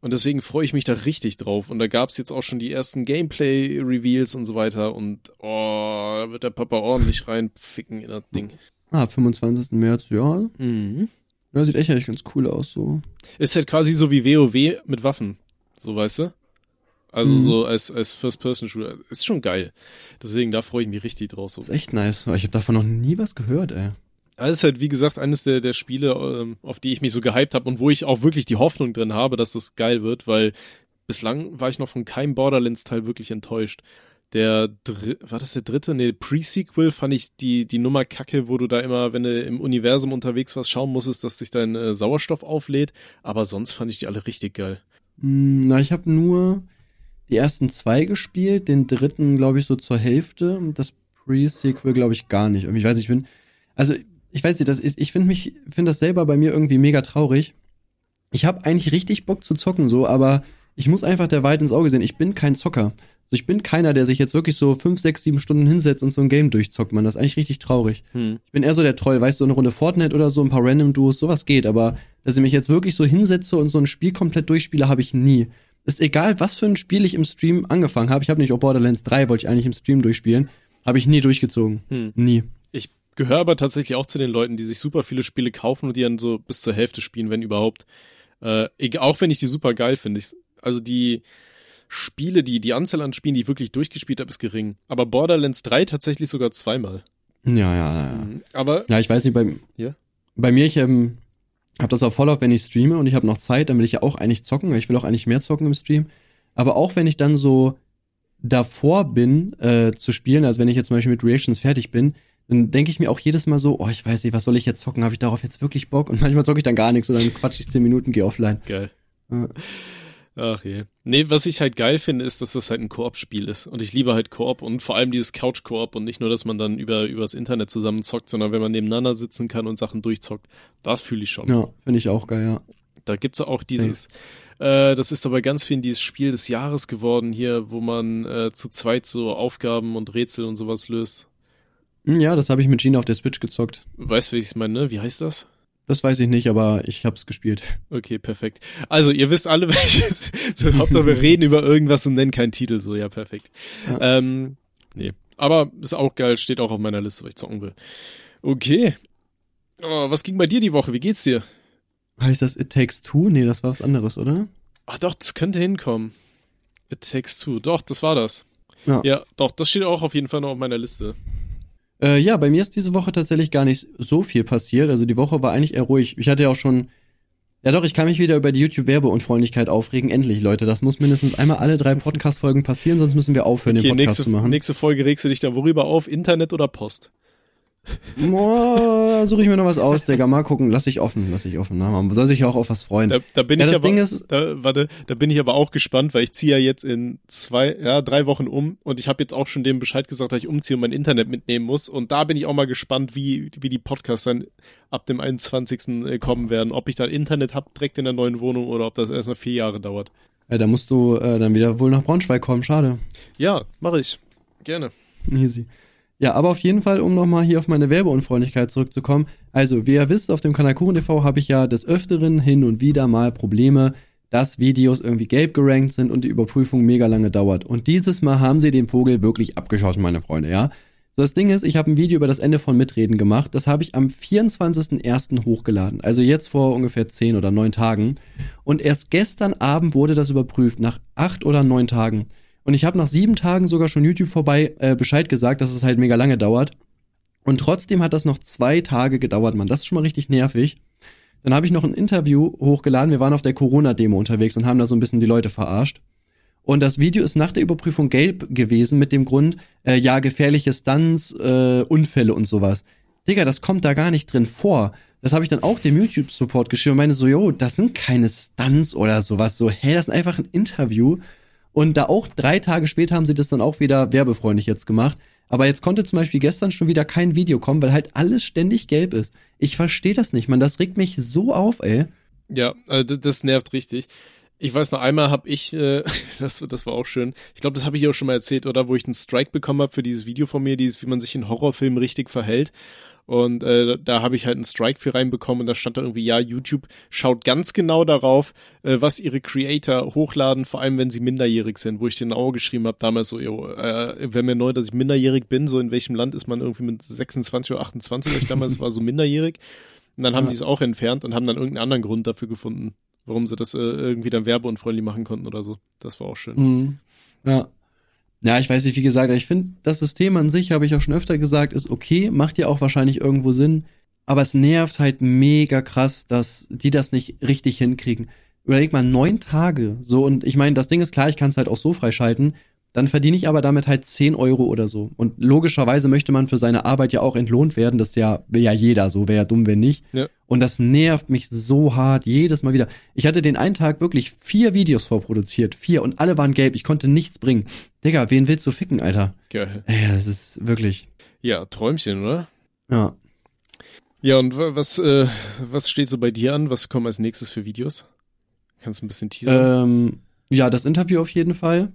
Und deswegen freue ich mich da richtig drauf. Und da gab's jetzt auch schon die ersten Gameplay-Reveals und so weiter. Und oh, da wird der Papa ordentlich reinficken in das Ding. Ah, 25. März, ja. Mhm. Ja, sieht echt eigentlich ganz cool aus, so. Ist halt quasi so wie WoW mit Waffen. So, weißt du? Also Mhm. so als, als First-Person-Shooter. Ist schon geil. Deswegen, da freue ich mich richtig drauf. So. Ist echt nice. Aber Ich habe davon noch nie was gehört, ey. Das ist halt, wie gesagt, eines der, der Spiele, ähm, auf die ich mich so gehypt habe und wo ich auch wirklich die Hoffnung drin habe, dass das geil wird, weil bislang war ich noch von keinem Borderlands-Teil wirklich enttäuscht. Der, Dr war das der dritte? Nee, Pre-Sequel fand ich die, die Nummer kacke, wo du da immer, wenn du im Universum unterwegs warst, schauen musstest, dass sich dein äh, Sauerstoff auflädt. Aber sonst fand ich die alle richtig geil. Hm, na, ich habe nur die ersten zwei gespielt, den dritten, glaube ich, so zur Hälfte. Das Pre-Sequel, glaube ich, gar nicht. Ich weiß ich bin. Also, ich weiß nicht, das ist, ich finde mich, finde das selber bei mir irgendwie mega traurig. Ich habe eigentlich richtig Bock zu zocken, so, aber ich muss einfach der Wahrheit ins Auge sehen. Ich bin kein Zocker. Also ich bin keiner, der sich jetzt wirklich so fünf, sechs, sieben Stunden hinsetzt und so ein Game durchzockt, man. Das ist eigentlich richtig traurig. Hm. Ich bin eher so der Troll, weißt du, so eine Runde Fortnite oder so, ein paar Random Duos, sowas geht, aber dass ich mich jetzt wirklich so hinsetze und so ein Spiel komplett durchspiele, habe ich nie. Ist egal, was für ein Spiel ich im Stream angefangen habe. Ich habe nicht auch Borderlands 3, wollte ich eigentlich im Stream durchspielen. Habe ich nie durchgezogen. Hm. Nie. Ich gehöre aber tatsächlich auch zu den Leuten, die sich super viele Spiele kaufen und die dann so bis zur Hälfte spielen, wenn überhaupt. Äh, auch wenn ich die super geil finde. Also die, Spiele, die, die Anzahl an Spielen, die ich wirklich durchgespielt habe, ist gering. Aber Borderlands 3 tatsächlich sogar zweimal. Ja, ja, ja. Mhm. Aber. Ja, ich weiß nicht, bei, ja? bei mir, ich ähm, habe das auch voll auf, wenn ich streame und ich habe noch Zeit, dann will ich ja auch eigentlich zocken. Ich will auch eigentlich mehr zocken im Stream. Aber auch wenn ich dann so davor bin, äh, zu spielen, also wenn ich jetzt zum Beispiel mit Reactions fertig bin, dann denke ich mir auch jedes Mal so, oh, ich weiß nicht, was soll ich jetzt zocken? Habe ich darauf jetzt wirklich Bock? Und manchmal zocke ich dann gar nichts und dann quatsch ich zehn Minuten, gehe offline. Geil. Ja. Ach je. Nee, was ich halt geil finde, ist, dass das halt ein Koop-Spiel ist. Und ich liebe halt Koop und vor allem dieses Couch-Koop und nicht nur, dass man dann über übers Internet zusammen zockt, sondern wenn man nebeneinander sitzen kann und Sachen durchzockt. Das fühle ich schon. Ja, finde ich auch geil, ja. Da gibt's auch dieses, äh, das ist aber ganz viel dieses Spiel des Jahres geworden hier, wo man äh, zu zweit so Aufgaben und Rätsel und sowas löst. Hm, ja, das habe ich mit Gina auf der Switch gezockt. Weißt du, wie ich es meine, ne? Wie heißt das? Das weiß ich nicht, aber ich hab's gespielt. Okay, perfekt. Also, ihr wisst alle, <laughs> welches. So, Hauptsache, wir reden über irgendwas und nennen keinen Titel. So, ja, perfekt. Ja. Ähm, nee. Aber ist auch geil, steht auch auf meiner Liste, weil ich zocken will. Okay. Oh, was ging bei dir die Woche? Wie geht's dir? Heißt das It Takes Two? Nee, das war was anderes, oder? Ach doch, das könnte hinkommen. It Takes Two. Doch, das war das. Ja. ja, doch, das steht auch auf jeden Fall noch auf meiner Liste. Äh, ja, bei mir ist diese Woche tatsächlich gar nicht so viel passiert. Also die Woche war eigentlich eher ruhig. Ich hatte ja auch schon. Ja doch, ich kann mich wieder über die YouTube-Werbeunfreundlichkeit aufregen. Endlich, Leute. Das muss mindestens einmal alle drei Podcast-Folgen passieren, sonst müssen wir aufhören, okay, den Podcast nächste, zu machen. Nächste Folge regst du dich dann worüber auf? Internet oder Post? Boah, suche ich mir noch was aus, Digga. Mal gucken. Lass ich offen, lass ich offen. Na, man soll sich ja auch auf was freuen. Da, da bin ja, ich das aber, Ding ist, da, warte, da bin ich aber auch gespannt, weil ich ziehe ja jetzt in zwei, ja, drei Wochen um und ich habe jetzt auch schon dem Bescheid gesagt, dass ich umziehe und mein Internet mitnehmen muss. Und da bin ich auch mal gespannt, wie, wie die Podcasts dann ab dem 21. Äh, kommen werden. Ob ich da Internet hab direkt in der neuen Wohnung oder ob das erstmal vier Jahre dauert. Ja, da musst du äh, dann wieder wohl nach Braunschweig kommen. Schade. Ja, mache ich. Gerne. Easy. Ja, aber auf jeden Fall, um nochmal hier auf meine Werbeunfreundlichkeit zurückzukommen. Also, wie ihr wisst, auf dem Kanal Kuchen TV habe ich ja des Öfteren hin und wieder mal Probleme, dass Videos irgendwie gelb gerankt sind und die Überprüfung mega lange dauert. Und dieses Mal haben sie den Vogel wirklich abgeschossen, meine Freunde, ja. So, das Ding ist, ich habe ein Video über das Ende von Mitreden gemacht. Das habe ich am 24.01. hochgeladen. Also jetzt vor ungefähr 10 oder 9 Tagen. Und erst gestern Abend wurde das überprüft, nach 8 oder 9 Tagen. Und ich habe nach sieben Tagen sogar schon YouTube vorbei äh, Bescheid gesagt, dass es halt mega lange dauert. Und trotzdem hat das noch zwei Tage gedauert, Mann. Das ist schon mal richtig nervig. Dann habe ich noch ein Interview hochgeladen. Wir waren auf der Corona-Demo unterwegs und haben da so ein bisschen die Leute verarscht. Und das Video ist nach der Überprüfung gelb gewesen mit dem Grund, äh, ja, gefährliche Stunts, äh, Unfälle und sowas. Digga, das kommt da gar nicht drin vor. Das habe ich dann auch dem YouTube-Support geschrieben und meine so, yo, das sind keine Stunts oder sowas. So, hey, das ist einfach ein Interview. Und da auch drei Tage später haben sie das dann auch wieder werbefreundlich jetzt gemacht. Aber jetzt konnte zum Beispiel gestern schon wieder kein Video kommen, weil halt alles ständig gelb ist. Ich verstehe das nicht, man. Das regt mich so auf, ey. Ja, also das nervt richtig. Ich weiß noch einmal habe ich, äh, <laughs> das, das war auch schön. Ich glaube, das habe ich auch schon mal erzählt, oder wo ich einen Strike bekommen habe für dieses Video von mir, dieses, wie man sich in Horrorfilmen richtig verhält. Und äh, da habe ich halt einen Strike für reinbekommen und da stand da irgendwie, ja, YouTube schaut ganz genau darauf, äh, was ihre Creator hochladen, vor allem wenn sie minderjährig sind, wo ich den auch geschrieben habe damals so, yo, äh, wäre mir neu, dass ich minderjährig bin, so in welchem Land ist man irgendwie mit 26 oder 28, weil ich damals war so minderjährig. Und dann haben ja. die es auch entfernt und haben dann irgendeinen anderen Grund dafür gefunden, warum sie das äh, irgendwie dann werbeunfreundlich machen konnten oder so. Das war auch schön. Mhm. Ja. Ja, ich weiß nicht, wie gesagt, ich finde, das System an sich, habe ich auch schon öfter gesagt, ist okay, macht ja auch wahrscheinlich irgendwo Sinn, aber es nervt halt mega krass, dass die das nicht richtig hinkriegen. Überleg mal, neun Tage, so, und ich meine, das Ding ist klar, ich kann es halt auch so freischalten, dann verdiene ich aber damit halt 10 Euro oder so. Und logischerweise möchte man für seine Arbeit ja auch entlohnt werden. Das ja, will ja jeder so, wäre ja dumm, wenn nicht. Ja. Und das nervt mich so hart, jedes Mal wieder. Ich hatte den einen Tag wirklich vier Videos vorproduziert. Vier und alle waren gelb. Ich konnte nichts bringen. Digga, wen willst du ficken, Alter? Geil. Ey, das ist wirklich. Ja, Träumchen, oder? Ja. Ja, und wa- was, äh, was steht so bei dir an? Was kommen als nächstes für Videos? Kannst du ein bisschen teasern? Ähm, ja, das Interview auf jeden Fall.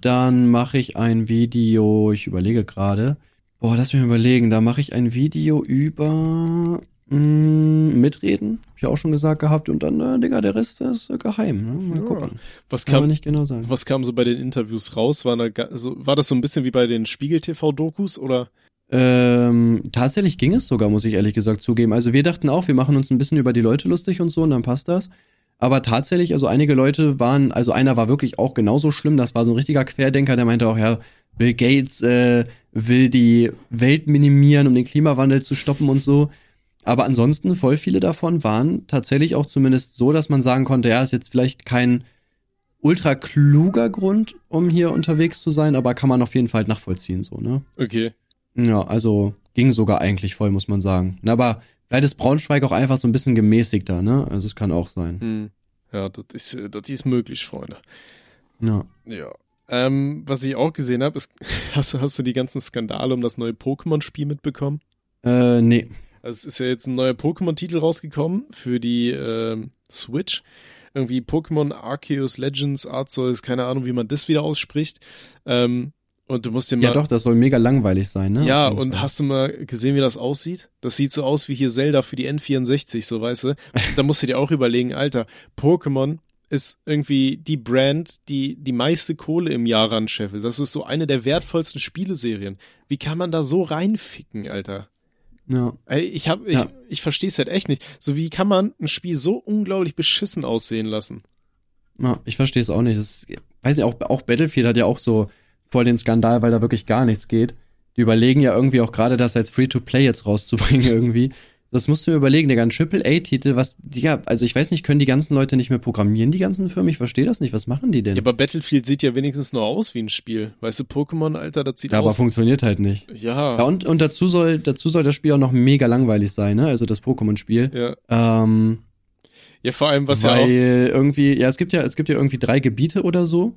Dann mache ich ein Video, ich überlege gerade. Boah, lass mich mal überlegen. Da mache ich ein Video über mh, Mitreden. Hab ich auch schon gesagt gehabt. Und dann, äh, Digga, der Rest ist äh, geheim. Ne? Mal Ja. gucken. was Kann man kam, nicht genau sagen. was kam so bei den Interviews raus? War, da, ga- so, war das so ein bisschen wie bei den Spiegel-TV-Dokus oder? Ähm, tatsächlich ging es sogar, muss ich ehrlich gesagt zugeben. Also wir dachten auch, wir machen uns ein bisschen über die Leute lustig und so und dann passt das. Aber tatsächlich, also einige Leute waren, also einer war wirklich auch genauso schlimm, das war so ein richtiger Querdenker, der meinte auch, ja, Bill Gates äh, will die Welt minimieren, um den Klimawandel zu stoppen und so. Aber ansonsten, voll viele davon waren tatsächlich auch zumindest so, dass man sagen konnte, ja, ist jetzt vielleicht kein ultra kluger Grund, um hier unterwegs zu sein, aber kann man auf jeden Fall nachvollziehen, so, ne? Okay. Ja, also ging sogar eigentlich voll, muss man sagen. Na, aber vielleicht ist Braunschweig auch einfach so ein bisschen gemäßigter, ne? Also es kann auch sein. Hm. Ja, das ist, äh, das ist möglich, Freunde. Ja. Ja. Ähm, was ich auch gesehen habe, ist, <laughs> hast, du- hast du die ganzen Skandale um das neue Pokémon-Spiel mitbekommen? Äh, nee. Also es ist ja jetzt ein neuer Pokémon-Titel rausgekommen für die ähm, Switch. Irgendwie Pokémon Arceus Legends Arceus, keine Ahnung, wie man das wieder ausspricht. Ähm, und du musst dir mal. Ja, doch, das soll mega langweilig sein, ne? Ja, und Fall. hast du mal gesehen, wie das aussieht? Das sieht so aus wie hier Zelda für die N64, so weißt du. Da musst du dir auch überlegen, Alter, Pokémon ist irgendwie die Brand, die die meiste Kohle im Jahr ranscheffelt. Das ist so eine der wertvollsten Spieleserien. Wie kann man da so reinficken, Alter? Ja. Ey, ich hab, ich, Ja. ich verstehe es halt echt nicht. So wie kann man ein Spiel so unglaublich beschissen aussehen lassen? ja ich verstehe es auch nicht. Das, weiß ich auch, auch Battlefield hat ja auch so voll den Skandal, weil da wirklich gar nichts geht. Die überlegen ja irgendwie auch gerade, das als Free-to-Play jetzt rauszubringen <laughs> irgendwie. Das musst du mir überlegen, Digga, ein Triple-A-Titel, was, ja, also ich weiß nicht, können die ganzen Leute nicht mehr programmieren, die ganzen Firmen? Ich verstehe das nicht. Was machen die denn? Ja, aber Battlefield sieht ja wenigstens nur aus wie ein Spiel. Weißt du, Pokémon, Alter, das sieht Ja, aber aus. funktioniert halt nicht. Ja, Ja, und, und dazu soll, dazu soll das Spiel auch noch mega langweilig sein, ne? Also das Pokémon-Spiel. ja. Ähm, ja, vor allem, was ja auch. weil irgendwie, ja, es gibt ja, es gibt ja irgendwie drei Gebiete oder so.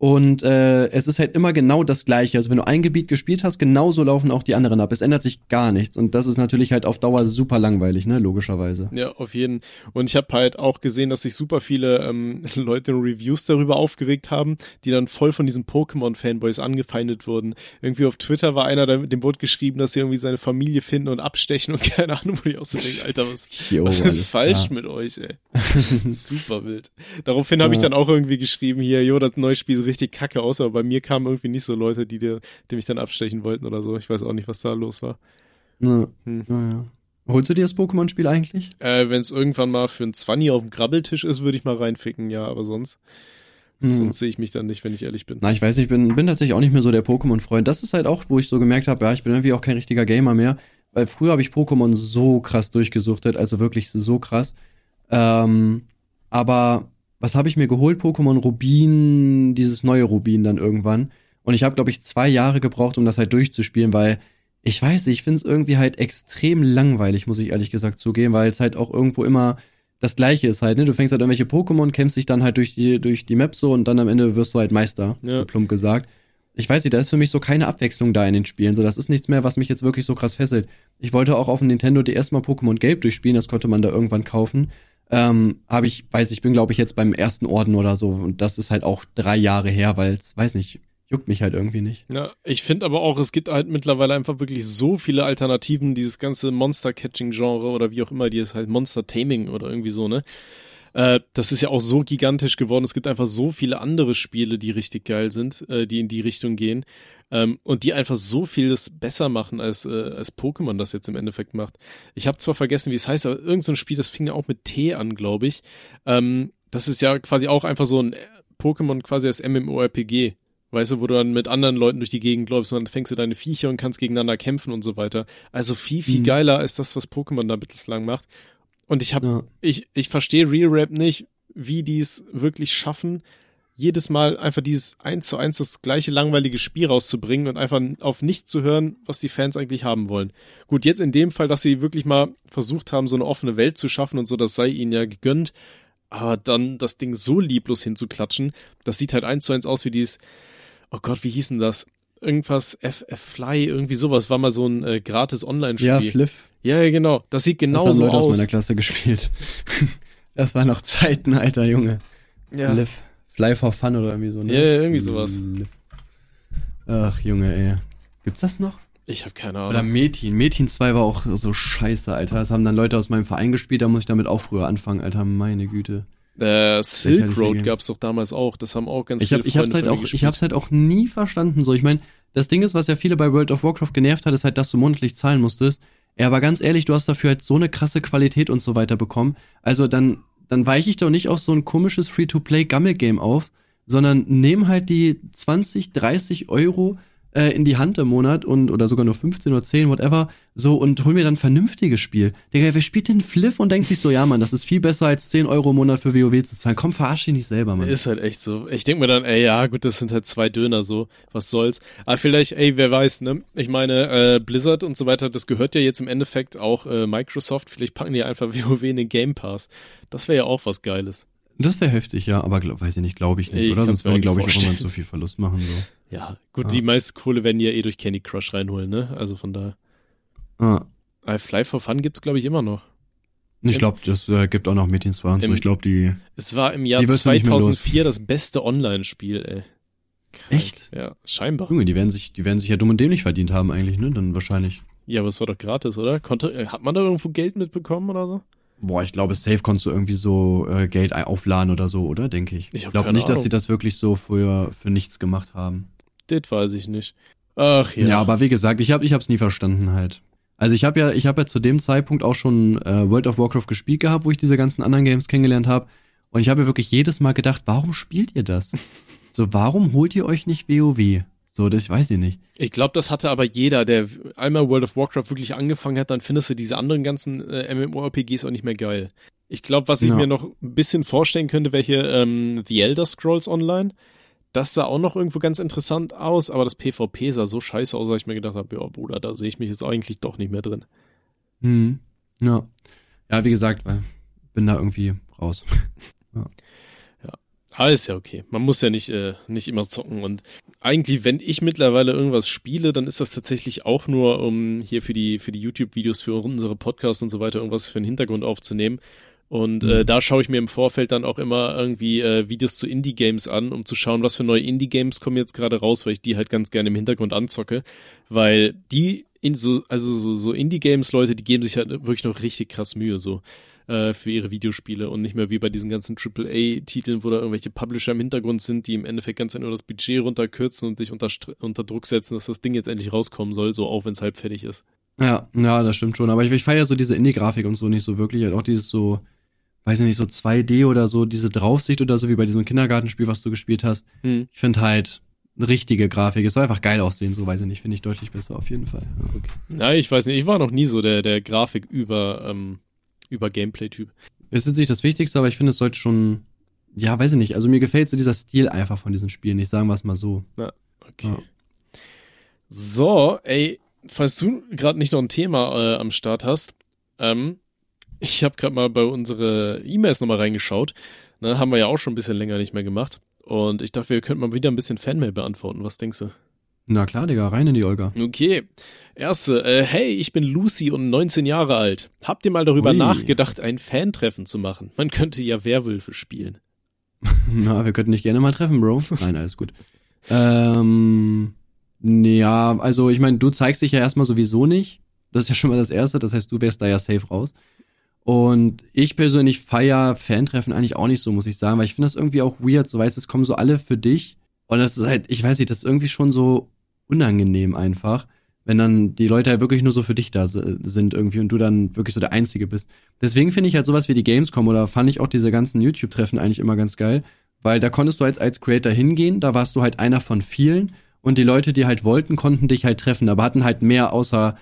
Und äh, es ist halt immer genau das Gleiche. Also wenn du ein Gebiet gespielt hast, genauso laufen auch die anderen ab. Es ändert sich gar nichts. Und das ist natürlich halt auf Dauer super langweilig, ne? Logischerweise. Ja, auf jeden. Und ich habe halt auch gesehen, dass sich super viele ähm, <laughs> Leute in Reviews darüber aufgeregt haben, die dann voll von diesen Pokémon-Fanboys angefeindet wurden. Irgendwie auf Twitter war einer, der mit dem Wort geschrieben, dass sie irgendwie seine Familie finden und abstechen und <laughs> keine Ahnung, wo die auch so Alter, was, Jo, was ist falsch klar. mit euch, ey? <laughs> super wild. Daraufhin habe ich dann auch irgendwie geschrieben, hier, jo, das neue Spiel sieht richtig kacke aus, aber bei mir kamen irgendwie nicht so Leute, die, dir, die mich dann abstechen wollten oder so. Ich weiß auch nicht, was da los war. Ja, Hm. ja, ja. Holst du dir das Pokémon-Spiel eigentlich? Äh, wenn es irgendwann mal für ein Zwanni auf dem Grabbeltisch ist, würde ich mal reinficken, ja, aber sonst, Hm. sonst sehe ich mich dann nicht, wenn ich ehrlich bin. Na, ich weiß nicht, ich bin, bin tatsächlich auch nicht mehr so der Pokémon-Freund. Das ist halt auch, wo ich so gemerkt habe, ja, ich bin irgendwie auch kein richtiger Gamer mehr. Weil früher habe ich Pokémon so krass durchgesuchtet, also wirklich so krass. Ähm, aber was habe ich mir geholt? Pokémon Rubin, dieses neue Rubin dann irgendwann. Und ich habe, glaube ich, zwei Jahre gebraucht, um das halt durchzuspielen, weil ich weiß nicht, ich finde es irgendwie halt extrem langweilig, muss ich ehrlich gesagt zugeben, weil es halt auch irgendwo immer das Gleiche ist halt, ne? Du fängst halt irgendwelche Pokémon, kämpfst dich dann halt durch die, durch die Map so und dann am Ende wirst du halt Meister, Ja. plump gesagt. Ich weiß nicht, da ist für mich so keine Abwechslung da in den Spielen. So, das ist nichts mehr, was mich jetzt wirklich so krass fesselt. Ich wollte auch auf dem Nintendo DS mal Pokémon Gelb durchspielen, das konnte man da irgendwann kaufen. Ähm, habe ich, weiß ich, bin glaube ich jetzt beim ersten Orden oder so und das ist halt auch drei Jahre her, weil es, weiß nicht, juckt mich halt irgendwie nicht. Ja, ich finde aber auch, es gibt halt mittlerweile einfach wirklich so viele Alternativen, dieses ganze Monster-Catching-Genre oder wie auch immer, die ist halt Monster-Taming oder irgendwie so, ne? Äh, das ist ja auch so gigantisch geworden. Es gibt einfach so viele andere Spiele, die richtig geil sind, äh, die in die Richtung gehen. Ähm, und die einfach so vieles besser machen, als, äh, als Pokémon das jetzt im Endeffekt macht. Ich habe zwar vergessen, wie es heißt, aber irgend so Spiel, das fing ja auch mit T an, glaube ich. Ähm, das ist ja quasi auch einfach so ein äh, Pokémon quasi als MMORPG. Weißt du, wo du dann mit anderen Leuten durch die Gegend läufst und dann fängst du deine Viecher und kannst gegeneinander kämpfen und so weiter. Also viel, viel Mhm. geiler als das, was Pokémon da bislang macht. Und ich habe Ja. ich, ich verstehe Real Rap nicht, wie die es wirklich schaffen, jedes Mal einfach dieses eins zu eins das gleiche langweilige Spiel rauszubringen und einfach auf nichts zu hören, was die Fans eigentlich haben wollen. Gut, jetzt in dem Fall, dass sie wirklich mal versucht haben, so eine offene Welt zu schaffen und so, das sei ihnen ja gegönnt. Aber dann das Ding so lieblos hinzuklatschen, das sieht halt eins zu eins aus wie dieses, oh Gott, wie hieß denn das? Irgendwas FF-Fly, irgendwie sowas, war mal so ein äh, gratis Online-Spiel. Ja, Fliff. Ja, ja, genau. Das sieht genau das so haben Leute aus. aus meiner Klasse gespielt. <laughs> das waren noch Zeiten, alter Junge. ja. Fliff. Fly for Fun oder irgendwie so, ne? Ja, ja, irgendwie sowas. Fliff. Ach, Junge, ey. Gibt's das noch? Ich habe keine Oder Ahnung. Metin. Metin 2 war auch so scheiße, Alter. Das haben dann Leute aus meinem Verein gespielt, da muss ich damit auch früher anfangen, Alter. Meine Güte. Äh, Silk Road Games. gab's doch damals auch. Das haben auch ganz Ich, viele hab, ich, hab's Freunde halt von mir auch, ich gespielt. hab's halt auch nie verstanden. So, ich meine, das Ding ist, was ja viele bei World of Warcraft genervt hat, ist halt, dass du monatlich zahlen musstest. Ja, aber ganz ehrlich, du hast dafür halt so eine krasse Qualität und so weiter bekommen. Also dann, dann weiche ich doch nicht auf so ein komisches Free-to-Play-Gammel-Game auf, sondern nehm halt die 20, 30 Euro äh, in die Hand im Monat und oder sogar nur 15 oder 10, whatever, so und hol mir dann ein vernünftiges Spiel. Digga, wer spielt den Fliff und denkt sich so, ja, Mann, das ist viel besser als 10 Euro im Monat für WoW zu zahlen. Komm, verarsch dich nicht selber, Mann. Ist halt echt so. Ich denk mir dann, ey, ja, gut, das sind halt zwei Döner so, was soll's. Aber vielleicht, ey, wer weiß, ne? Ich meine, äh, Blizzard und so weiter, das gehört ja jetzt im Endeffekt auch äh, Microsoft. Vielleicht packen die einfach <laughs> WoW in den Game Pass. Das wäre ja auch was Geiles. Das wäre heftig, ja, aber glaub, weiß ich nicht, glaube ich nicht, Ich oder? Sonst die, glaube ich, auch immer zu viel Verlust machen. So. Ja, gut, Ja. die meiste Kohle werden die ja eh durch Candy Crush reinholen, ne? Also von daher. Ah. Aber Fly for Fun gibt's, glaube ich, immer noch. Ich glaube, das äh, gibt auch noch Metin 2 und so. Im- Ich glaube, die. Es war im Jahr Die wirst du nicht mehr los. 2004 das beste Online-Spiel, ey. Krank. Echt? Ja, scheinbar. Junge, die werden sich, die werden sich ja dumm und dämlich verdient haben eigentlich, ne? Dann wahrscheinlich. Ja, aber es war doch gratis, oder? Konnte, äh, hat man da irgendwo Geld mitbekommen oder so? Boah, ich glaube, safe konntest du irgendwie so äh, Geld aufladen oder so, oder? Denke ich. Ich Ich glaube nicht, dass sie das wirklich so für, für nichts gemacht haben. Das weiß ich nicht. Ach ja. Ja, aber wie gesagt, ich habe ich hab's nie verstanden halt. Also ich habe ja, ich habe ja zu dem Zeitpunkt auch schon äh, World of Warcraft gespielt gehabt, wo ich diese ganzen anderen Games kennengelernt habe. Und ich habe mir wirklich jedes Mal gedacht, warum spielt ihr das? <laughs> so, warum holt ihr euch nicht WoW? So, das weiß ich nicht. Ich glaube, das hatte aber jeder, der einmal World of Warcraft wirklich angefangen hat, dann findest du diese anderen ganzen äh, MMORPGs auch nicht mehr geil. Ich glaube, was ich Ja. mir noch ein bisschen vorstellen könnte, wäre hier ähm, The Elder Scrolls Online. Das sah auch noch irgendwo ganz interessant aus, aber das PvP sah so scheiße aus, dass ich mir gedacht habe, ja Bruder, da sehe ich mich jetzt eigentlich doch nicht mehr drin. Hm. Ja. Ja, wie gesagt, weil bin da irgendwie raus. <laughs> Aber ist ja okay. Man muss ja nicht, äh, nicht immer zocken. Und eigentlich, wenn ich mittlerweile irgendwas spiele, dann ist das tatsächlich auch nur, um hier für die, für die YouTube-Videos, für unsere Podcasts und so weiter irgendwas für den Hintergrund aufzunehmen. Und äh, Mhm. da schaue ich mir im Vorfeld dann auch immer irgendwie äh, Videos zu Indie-Games an, um zu schauen, was für neue Indie-Games kommen jetzt gerade raus, weil ich die halt ganz gerne im Hintergrund anzocke. Weil die in so, also so, so Indie-Games, Leute, die geben sich halt wirklich noch richtig krass Mühe, so äh, für ihre Videospiele und nicht mehr wie bei diesen ganzen AAA-Titeln, wo da irgendwelche Publisher im Hintergrund sind, die im Endeffekt ganz einfach nur das Budget runterkürzen und dich unter, unter Druck setzen, dass das Ding jetzt endlich rauskommen soll, so auch wenn es halb fertig ist. Ja, ja, das stimmt schon. Aber ich, ich feiere so diese Indie-Grafik und so nicht so wirklich. Halt auch dieses so, weiß ich nicht, so 2D oder so, diese Draufsicht oder so wie bei diesem Kindergartenspiel, was du gespielt hast. Hm. Ich finde halt richtige Grafik. Es soll einfach geil aussehen, so weiß ich nicht. Finde ich deutlich besser auf jeden Fall. Okay. Ja, ich weiß nicht, ich war noch nie so der, der Grafik über, ähm, über Gameplay-Typ. Es ist nicht das Wichtigste, aber ich finde, es sollte schon, ja, weiß ich nicht. Also mir gefällt so dieser Stil einfach von diesen Spielen. Ich sagen wir es mal so. Okay. Ja. So, ey, falls du gerade nicht noch ein Thema äh, am Start hast, ähm, ich habe gerade mal bei unsere E-Mails nochmal reingeschaut. Ne, haben wir ja auch schon ein bisschen länger nicht mehr gemacht. Und ich dachte, wir könnten mal wieder ein bisschen Fanmail beantworten. Was denkst du? Na klar, Digga, rein in die Olga. Okay. Erste, äh, hey, ich bin Lucy und 19 Jahre alt. Habt ihr mal darüber Ui. nachgedacht, ein Fantreffen zu machen? Man könnte ja Werwölfe spielen. <laughs> Na, wir könnten dich gerne mal treffen, Bro. <laughs> Nein, alles gut. Ähm, ja, also ich meine, du zeigst dich ja erstmal sowieso nicht. Das ist ja schon mal das Erste. Das heißt, du wärst da ja safe raus. Und ich persönlich feier Fantreffen eigentlich auch nicht so, muss ich sagen, weil ich finde das irgendwie auch weird. So weißt, du, es kommen so alle für dich. Und das ist halt, ich weiß nicht, das ist irgendwie schon so unangenehm einfach, wenn dann die Leute halt wirklich nur so für dich da sind irgendwie und du dann wirklich so der Einzige bist. Deswegen finde ich halt sowas wie die Gamescom oder fand ich auch diese ganzen YouTube-Treffen eigentlich immer ganz geil, weil da konntest du als, als Creator hingehen, da warst du halt einer von vielen und die Leute, die halt wollten, konnten dich halt treffen, aber hatten halt mehr außer,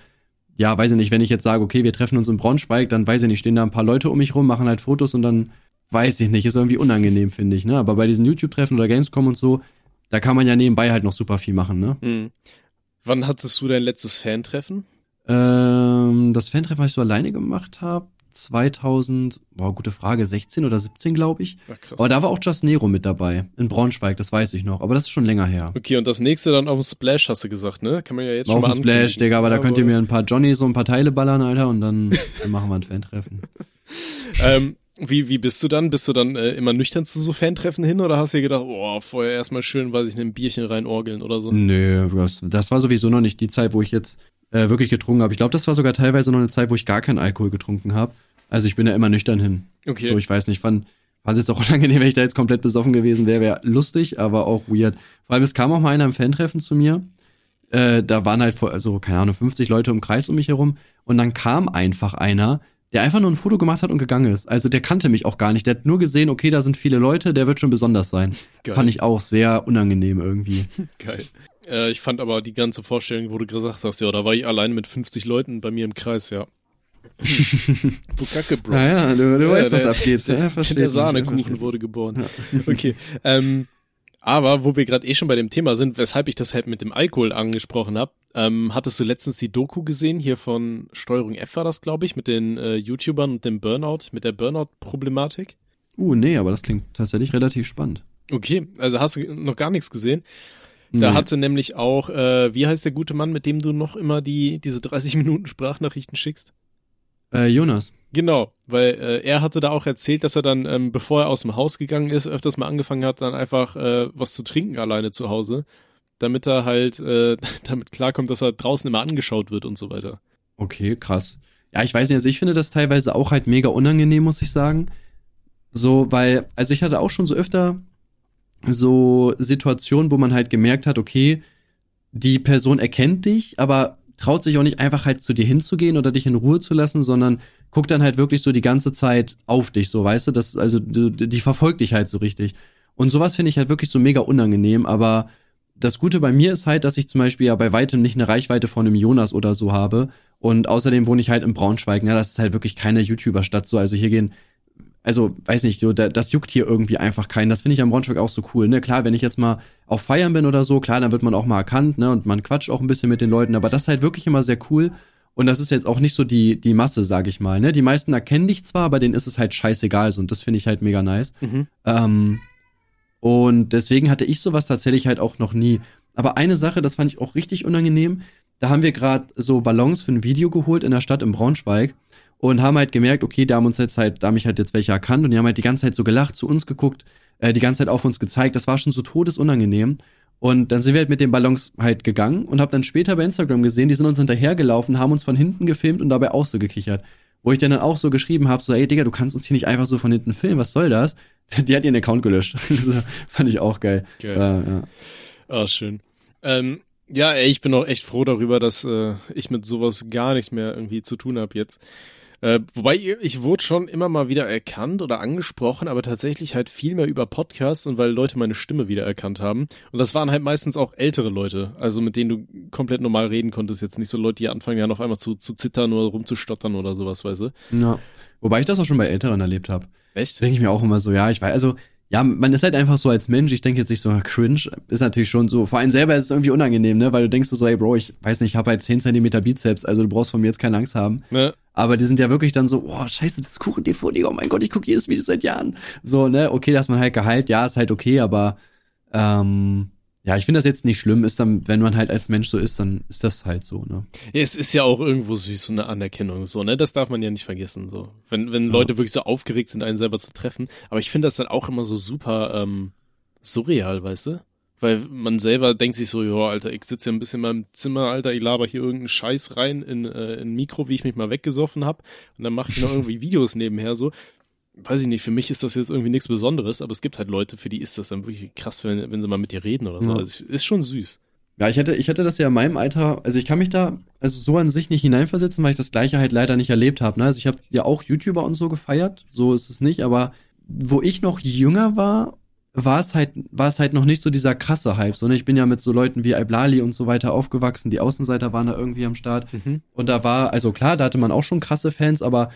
ja, weiß ich nicht, wenn ich jetzt sage, okay, wir treffen uns in Braunschweig, dann weiß ich nicht, stehen da ein paar Leute um mich rum, machen halt Fotos und dann weiß ich nicht, ist irgendwie unangenehm, finde ich, ne? Aber bei diesen YouTube-Treffen oder Gamescom und so, da kann man ja nebenbei halt noch super viel machen, ne? Hm. Wann hattest du dein letztes Fan-Treffen? Ähm, das Fan-Treffen, was ich so alleine gemacht habe, 2000, boah, gute Frage, 16 oder 17, glaube ich. Ach, krass. Aber da war auch Just Nero mit dabei, in Braunschweig, das weiß ich noch. Aber das ist schon länger her. Okay, und das nächste dann auf dem Splash, hast du gesagt, ne? Kann man ja jetzt schon Auf dem Splash. Digga, aber da könnt ihr mir ein paar Johnny so ein paar Teile ballern, Alter, und dann, dann machen wir ein Fan-Treffen. <laughs> Ähm, wie, wie bist du dann? Bist du dann äh, immer nüchtern zu so Fantreffen hin oder hast du dir gedacht, oh, vorher erstmal schön, weiß ich, ein Bierchen reinorgeln oder so? Nö, das, das war sowieso noch nicht die Zeit, wo ich jetzt äh, wirklich getrunken habe. Ich glaube, das war sogar teilweise noch eine Zeit, wo ich gar keinen Alkohol getrunken habe. Also ich bin da immer nüchtern hin. Okay. So, ich weiß nicht, wann, fand es jetzt auch <laughs> unangenehm, wenn ich da jetzt komplett besoffen gewesen wäre, wäre lustig, aber auch weird. Vor allem, es kam auch mal einer im Fan-Treffen zu mir. Äh, da waren halt, vor, also, keine Ahnung, 50 Leute im Kreis um mich herum. Und dann kam einfach einer, der einfach nur ein Foto gemacht hat und gegangen ist. Also der kannte mich auch gar nicht. Der hat nur gesehen, okay, da sind viele Leute, der wird schon besonders sein. Geil. Fand ich auch sehr unangenehm irgendwie. <laughs> Geil. Äh, ich fand aber die ganze Vorstellung, wo du gesagt hast, ja, da war ich allein mit 50 Leuten bei mir im Kreis, ja. <laughs> Bukake, Bro. Naja, du, du Ja, weißt, was <laughs> der, abgeht. Der, ja, der, mich, Sahnekuchen wurde geboren. Okay. Ähm, aber wo wir gerade eh schon bei dem Thema sind, weshalb ich das halt mit dem Alkohol angesprochen habe, ähm, hattest du letztens die Doku gesehen, hier von Steuerung F war das, glaube ich, mit den äh, YouTubern und dem Burnout, mit der Burnout-Problematik? Uh, nee, aber das klingt tatsächlich relativ spannend. Okay, also hast du noch gar nichts gesehen? Da Nee. hatte nämlich auch, äh, wie heißt der gute Mann, mit dem du noch immer die diese 30 Minuten Sprachnachrichten schickst? Äh, Jonas. Genau, weil äh, er hatte da auch erzählt, dass er dann, ähm, bevor er aus dem Haus gegangen ist, öfters mal angefangen hat, dann einfach äh, was zu trinken alleine zu Hause, damit er halt äh, <laughs> damit klarkommt, dass er draußen immer angeschaut wird und so weiter. Okay, krass. Ja, ich weiß nicht, also ich finde das teilweise auch halt mega unangenehm, muss ich sagen. So, weil, also ich hatte auch schon so öfter so Situationen, wo man halt gemerkt hat, okay, die Person erkennt dich, aber traut sich auch nicht einfach halt zu dir hinzugehen oder dich in Ruhe zu lassen, sondern guckt dann halt wirklich so die ganze Zeit auf dich, so weißt du, das, also die, die verfolgt dich halt so richtig. Und sowas finde ich halt wirklich so mega unangenehm, aber das Gute bei mir ist halt, dass ich zum Beispiel ja bei weitem nicht eine Reichweite von einem Jonas oder so habe. Und außerdem wohne ich halt in Braunschweig. Ja, das ist halt wirklich keine YouTuber-Stadt so. Also hier gehen, also weiß nicht, so, da, das juckt hier irgendwie einfach keinen. Das finde ich am Braunschweig auch so cool. Ne, klar, wenn ich jetzt mal auf Feiern bin oder so, klar, dann wird man auch mal erkannt, ne, und man quatscht auch ein bisschen mit den Leuten. Aber das ist halt wirklich immer sehr cool. Und das ist jetzt auch nicht so die, die Masse, sag ich mal. Ne? Die meisten erkennen dich zwar, aber denen ist es halt scheißegal. So, und das finde ich halt mega nice. Mhm. Ähm, und deswegen hatte ich sowas tatsächlich halt auch noch nie. Aber eine Sache, das fand ich auch richtig unangenehm. Da haben wir gerade so Ballons für ein Video geholt in der Stadt in Braunschweig und haben halt gemerkt, okay, da haben uns jetzt halt, da haben mich halt jetzt welche erkannt und die haben halt die ganze Zeit so gelacht, zu uns geguckt, äh, die ganze Zeit auf uns gezeigt. Das war schon so todesunangenehm. Und dann sind wir halt mit den Ballons halt gegangen und hab dann später bei Instagram gesehen, die sind uns hinterhergelaufen, haben uns von hinten gefilmt und dabei auch so gekichert. Wo ich dann, auch so geschrieben habe, so, ey Digga, du kannst uns hier nicht einfach so von hinten filmen, was soll das? <laughs> Die hat ihren Account gelöscht. <laughs> Fand ich auch geil. Geil. Äh, ja. Ah, schön. Ähm, ja, ey, ich bin auch echt froh darüber, dass äh, ich mit sowas gar nicht mehr irgendwie zu tun habe jetzt. Äh, wobei ich wurde schon immer mal wieder erkannt oder angesprochen, aber tatsächlich halt viel mehr über Podcasts und weil Leute meine Stimme wieder erkannt haben. Und das waren halt meistens auch ältere Leute, also mit denen du komplett normal reden konntest. Jetzt nicht so Leute, die anfangen ja auf einmal zu, zu zittern oder rumzustottern oder sowas, weißt du? ja. Wobei ich das auch schon bei Älteren erlebt habe. Echt? Denke ich mir auch immer so, ja, ich weiß, also, ja, man ist halt einfach so als Mensch, ich denke jetzt nicht so, cringe, ist natürlich schon so, vor allem selber ist es irgendwie unangenehm, ne, weil du denkst so, ey Bro, ich weiß nicht, ich habe halt 10 Zentimeter Bizeps, also du brauchst von mir jetzt keine Angst haben. Ne? Aber die sind ja wirklich dann so, oh, scheiße, das Kuchen-TV, Digga, oh mein Gott, ich gucke jedes Video seit Jahren. So, ne, okay, dass man halt geheilt, ja, ist halt okay, aber, ähm, ja, ich finde das jetzt nicht schlimm, ist dann, wenn man halt als Mensch so ist, dann ist das halt so, ne. Ja, es ist ja auch irgendwo süß, so eine Anerkennung, so, ne? Das darf man ja nicht vergessen, so. Wenn, wenn Leute wirklich so aufgeregt sind, einen selber zu treffen. Aber ich finde das dann auch immer so super, ähm, surreal, weißt du? Weil man selber denkt sich so, ja, Alter, ich sitze ja ein bisschen in meinem Zimmer, Alter, ich laber hier irgendeinen Scheiß rein in, äh, in ein Mikro, wie ich mich mal weggesoffen hab Und dann mache ich noch irgendwie Videos nebenher, so. Weiß ich nicht, für mich ist das jetzt irgendwie nichts Besonderes, aber es gibt halt Leute, für die ist das dann wirklich krass, wenn, wenn sie mal mit dir reden oder so. Ja. Also ist schon süß. Ja, ich hätte, ich hätte das ja in meinem Alter, also ich kann mich da also so an sich nicht hineinversetzen, weil ich das gleiche halt leider nicht erlebt habe. Ne? Also ich habe ja auch YouTuber und so gefeiert, so ist es nicht, aber wo ich noch jünger war, war es halt, war es halt noch nicht so dieser krasse Hype. So, ne? Ich bin ja mit so Leuten wie Iblali und so weiter aufgewachsen, die Außenseiter waren da irgendwie am Start. Mhm. Und da war, also klar, da hatte man auch schon krasse Fans, aber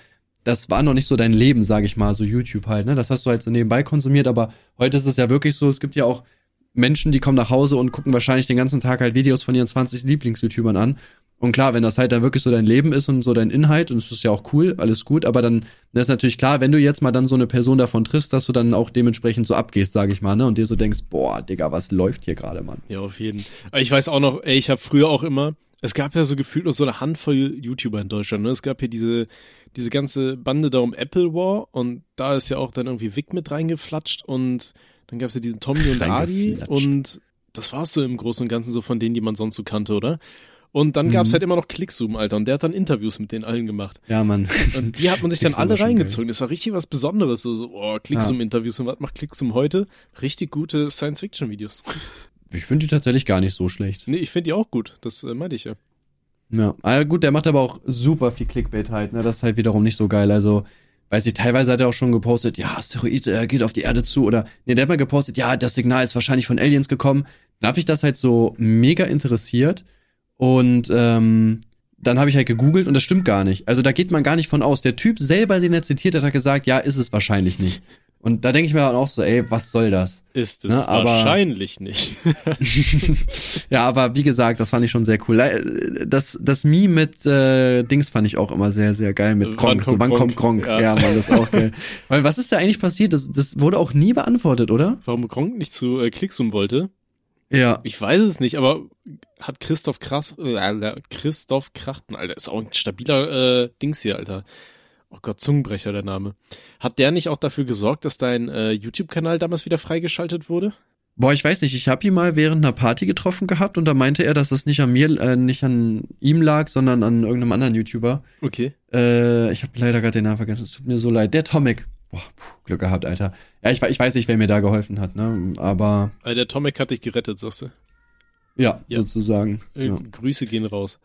das war noch nicht so dein Leben, sage ich mal, so YouTube halt, ne? Das hast du halt so nebenbei konsumiert, aber heute ist es ja wirklich so, es gibt ja auch Menschen, die kommen nach Hause und gucken wahrscheinlich den ganzen Tag halt Videos von ihren 20 Lieblings-YouTubern an. Und klar, wenn das halt dann wirklich so dein Leben ist und so dein Inhalt, und das ist ja auch cool, alles gut, aber dann ist natürlich klar, wenn du jetzt mal dann so eine Person davon triffst, dass du dann auch dementsprechend so abgehst, sage ich mal, ne? Und dir so denkst, boah, Digga, was läuft hier gerade, Mann? Ja, auf jeden. Ich weiß auch noch, ey, ich habe früher auch immer, es gab ja so gefühlt nur so eine Handvoll YouTuber in Deutschland, ne? Es gab hier diese, diese ganze Bande da um Apple War und da ist ja auch dann irgendwie Vic mit reingeflatscht und dann gab's ja diesen Tommy und Adi und das war's so im Großen und Ganzen so von denen, die man sonst so kannte, oder? Und dann gab's Mhm. halt immer noch Clickzoom, Alter, und der hat dann Interviews mit denen allen gemacht. Ja, Mann. Und die hat man sich <laughs> dann alle reingezogen. Das war richtig was Besonderes. So, so oh, Clickzoom-Interviews. Und was macht Clickzoom heute? Richtig gute Science-Fiction-Videos. Ich finde die tatsächlich gar nicht so schlecht. nee, ich finde die auch gut. Das äh, meinte ich ja. Ja, ah, gut, der macht aber auch super viel Clickbait halt, ne? Das ist halt wiederum nicht so geil. Also, weiß ich, teilweise hat er auch schon gepostet, ja, Asteroid äh, geht auf die Erde zu oder, nee, der hat mal gepostet, ja, das Signal ist wahrscheinlich von Aliens gekommen. Dann habe ich das halt so mega interessiert und ähm, dann habe ich halt gegoogelt und das stimmt gar nicht. Also da geht man gar nicht von aus. Der Typ selber, den er zitiert hat, hat gesagt, ja, ist es wahrscheinlich nicht. Und da denke ich mir dann auch so, ey, was soll das? Ist es Ne, aber- wahrscheinlich nicht. <laughs> ja, aber wie gesagt, das fand ich schon sehr cool. Das, das Meme mit äh, Dings fand ich auch immer sehr, sehr geil. Mit Wann Gronk. kommt so, wann kommt Gronk? Ja. Ja. Mann, das ist auch geil. <laughs> Weil was ist da eigentlich passiert? Das, das wurde auch nie beantwortet, oder? Warum Gronk nicht zu äh, Clickzoom wollte? Ja. Ich weiß es nicht, aber hat Christoph Krass, äh, Christoph Krachten, Alter, ist auch ein stabiler äh, Dings hier, Alter. Oh Gott, Zungenbrecher der Name. Hat der nicht auch dafür gesorgt, dass dein äh, YouTube-Kanal damals wieder freigeschaltet wurde? Boah, ich weiß nicht, ich habe ihn mal während einer Party getroffen gehabt und da meinte er, dass das nicht an mir, äh, nicht an ihm lag, sondern an irgendeinem anderen YouTuber. Okay. Äh, ich habe leider gerade den Namen vergessen, es tut mir so leid. Der Tomic. Boah, puh, Glück gehabt, Alter. Ja, ich, ich weiß nicht, wer mir da geholfen hat, ne? Aber Äh, der Tomek hat dich gerettet, sagst du. ja, Ja. sozusagen. Äh, Ja. Grüße gehen raus.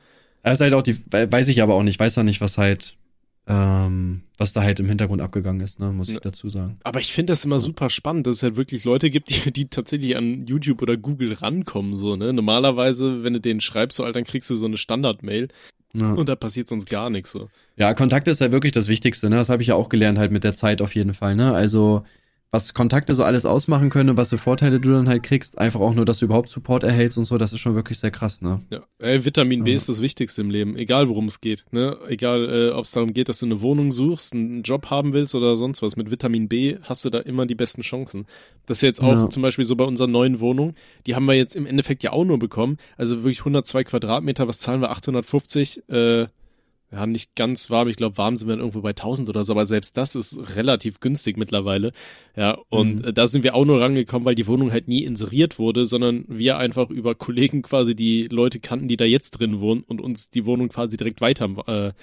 Er ist halt auch die, we- weiß ich aber auch nicht, weiß ja nicht, was halt, ähm, was da halt im Hintergrund abgegangen ist, ne, muss ich Ja. dazu sagen. Aber ich finde das immer super spannend, dass es halt wirklich Leute gibt, die, die tatsächlich an YouTube oder Google rankommen, so, ne? Normalerweise, wenn du denen schreibst, so, Alter, dann kriegst du so eine Standard-Mail Ja. und da passiert sonst gar nichts, so. ja, Kontakte ist halt wirklich das Wichtigste, ne, das habe ich ja auch gelernt halt mit der Zeit auf jeden Fall, ne, also, was Kontakte so alles ausmachen können, und was für Vorteile du dann halt kriegst, einfach auch nur, dass du überhaupt Support erhältst und so, das ist schon wirklich sehr krass, ne. Ja, ey, Vitamin B Ja. ist das Wichtigste im Leben, egal worum es geht. Ne? Egal, äh, ob es darum geht, dass du eine Wohnung suchst, einen Job haben willst oder sonst was. Mit Vitamin B hast du da immer die besten Chancen. Das ist jetzt auch Ja. zum Beispiel so bei unserer neuen Wohnung. Die haben wir jetzt im Endeffekt ja auch nur bekommen. Also wirklich 102 Quadratmeter. Was zahlen wir? 850. Äh, ja, nicht ganz warm. Ich glaube, warm sind wir dann irgendwo bei 1000 oder so. Aber selbst das ist relativ günstig mittlerweile. Ja, und Mhm. da sind wir auch nur rangekommen, weil die Wohnung halt nie inseriert wurde, sondern wir einfach über Kollegen quasi die Leute kannten, die da jetzt drin wohnen und uns die Wohnung quasi direkt weiter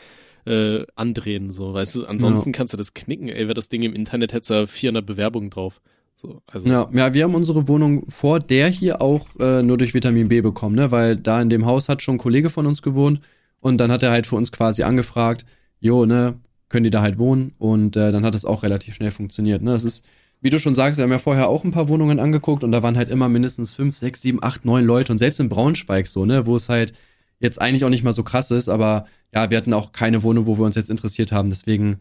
äh, äh, andrehen. So, weißt du, ansonsten kannst du das knicken. Ey, wäre das Ding im Internet, hättest du 400 Bewerbungen drauf. So, also, Ja, ja, wir haben unsere Wohnung vor der hier auch äh, nur durch Vitamin B bekommen, ne? Weil da in dem Haus hat schon ein Kollege von uns gewohnt und dann hat er halt für uns quasi angefragt, jo, ne, können die da halt wohnen? Und äh, dann hat es auch relativ schnell funktioniert. Ne? Das ist, wie du schon sagst, wir haben ja vorher auch ein paar Wohnungen angeguckt und da waren halt immer mindestens fünf, sechs, sieben, acht, neun Leute und selbst in Braunschweig so, ne, wo es halt jetzt eigentlich auch nicht mal so krass ist, aber ja, wir hatten auch keine Wohnung, wo wir uns jetzt interessiert haben. Deswegen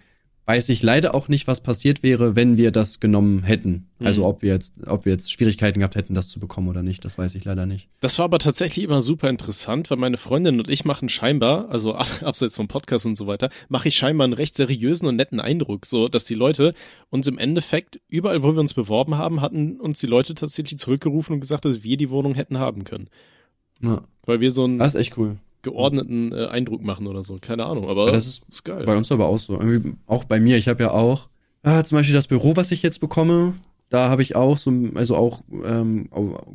weiß ich leider auch nicht, was passiert wäre, wenn wir das genommen hätten. Also Mhm. ob wir jetzt, ob wir jetzt Schwierigkeiten gehabt hätten, das zu bekommen oder nicht, das weiß ich leider nicht. Das war aber tatsächlich immer super interessant, weil meine Freundin und ich machen scheinbar, also <laughs> abseits vom Podcast und so weiter, mache ich scheinbar einen recht seriösen und netten Eindruck, so dass die Leute uns im Endeffekt überall, wo wir uns beworben haben, hatten uns die Leute tatsächlich zurückgerufen und gesagt, dass wir die Wohnung hätten haben können, Ja, weil wir so einen das ist echt cool. Geordneten äh, Eindruck machen oder so, keine Ahnung, aber Ja, das ist ist geil. Bei uns aber auch so. Irgendwie auch bei mir. Ich habe ja auch, ah, zum Beispiel das Büro, was ich jetzt bekomme, da habe ich auch so, also auch ähm,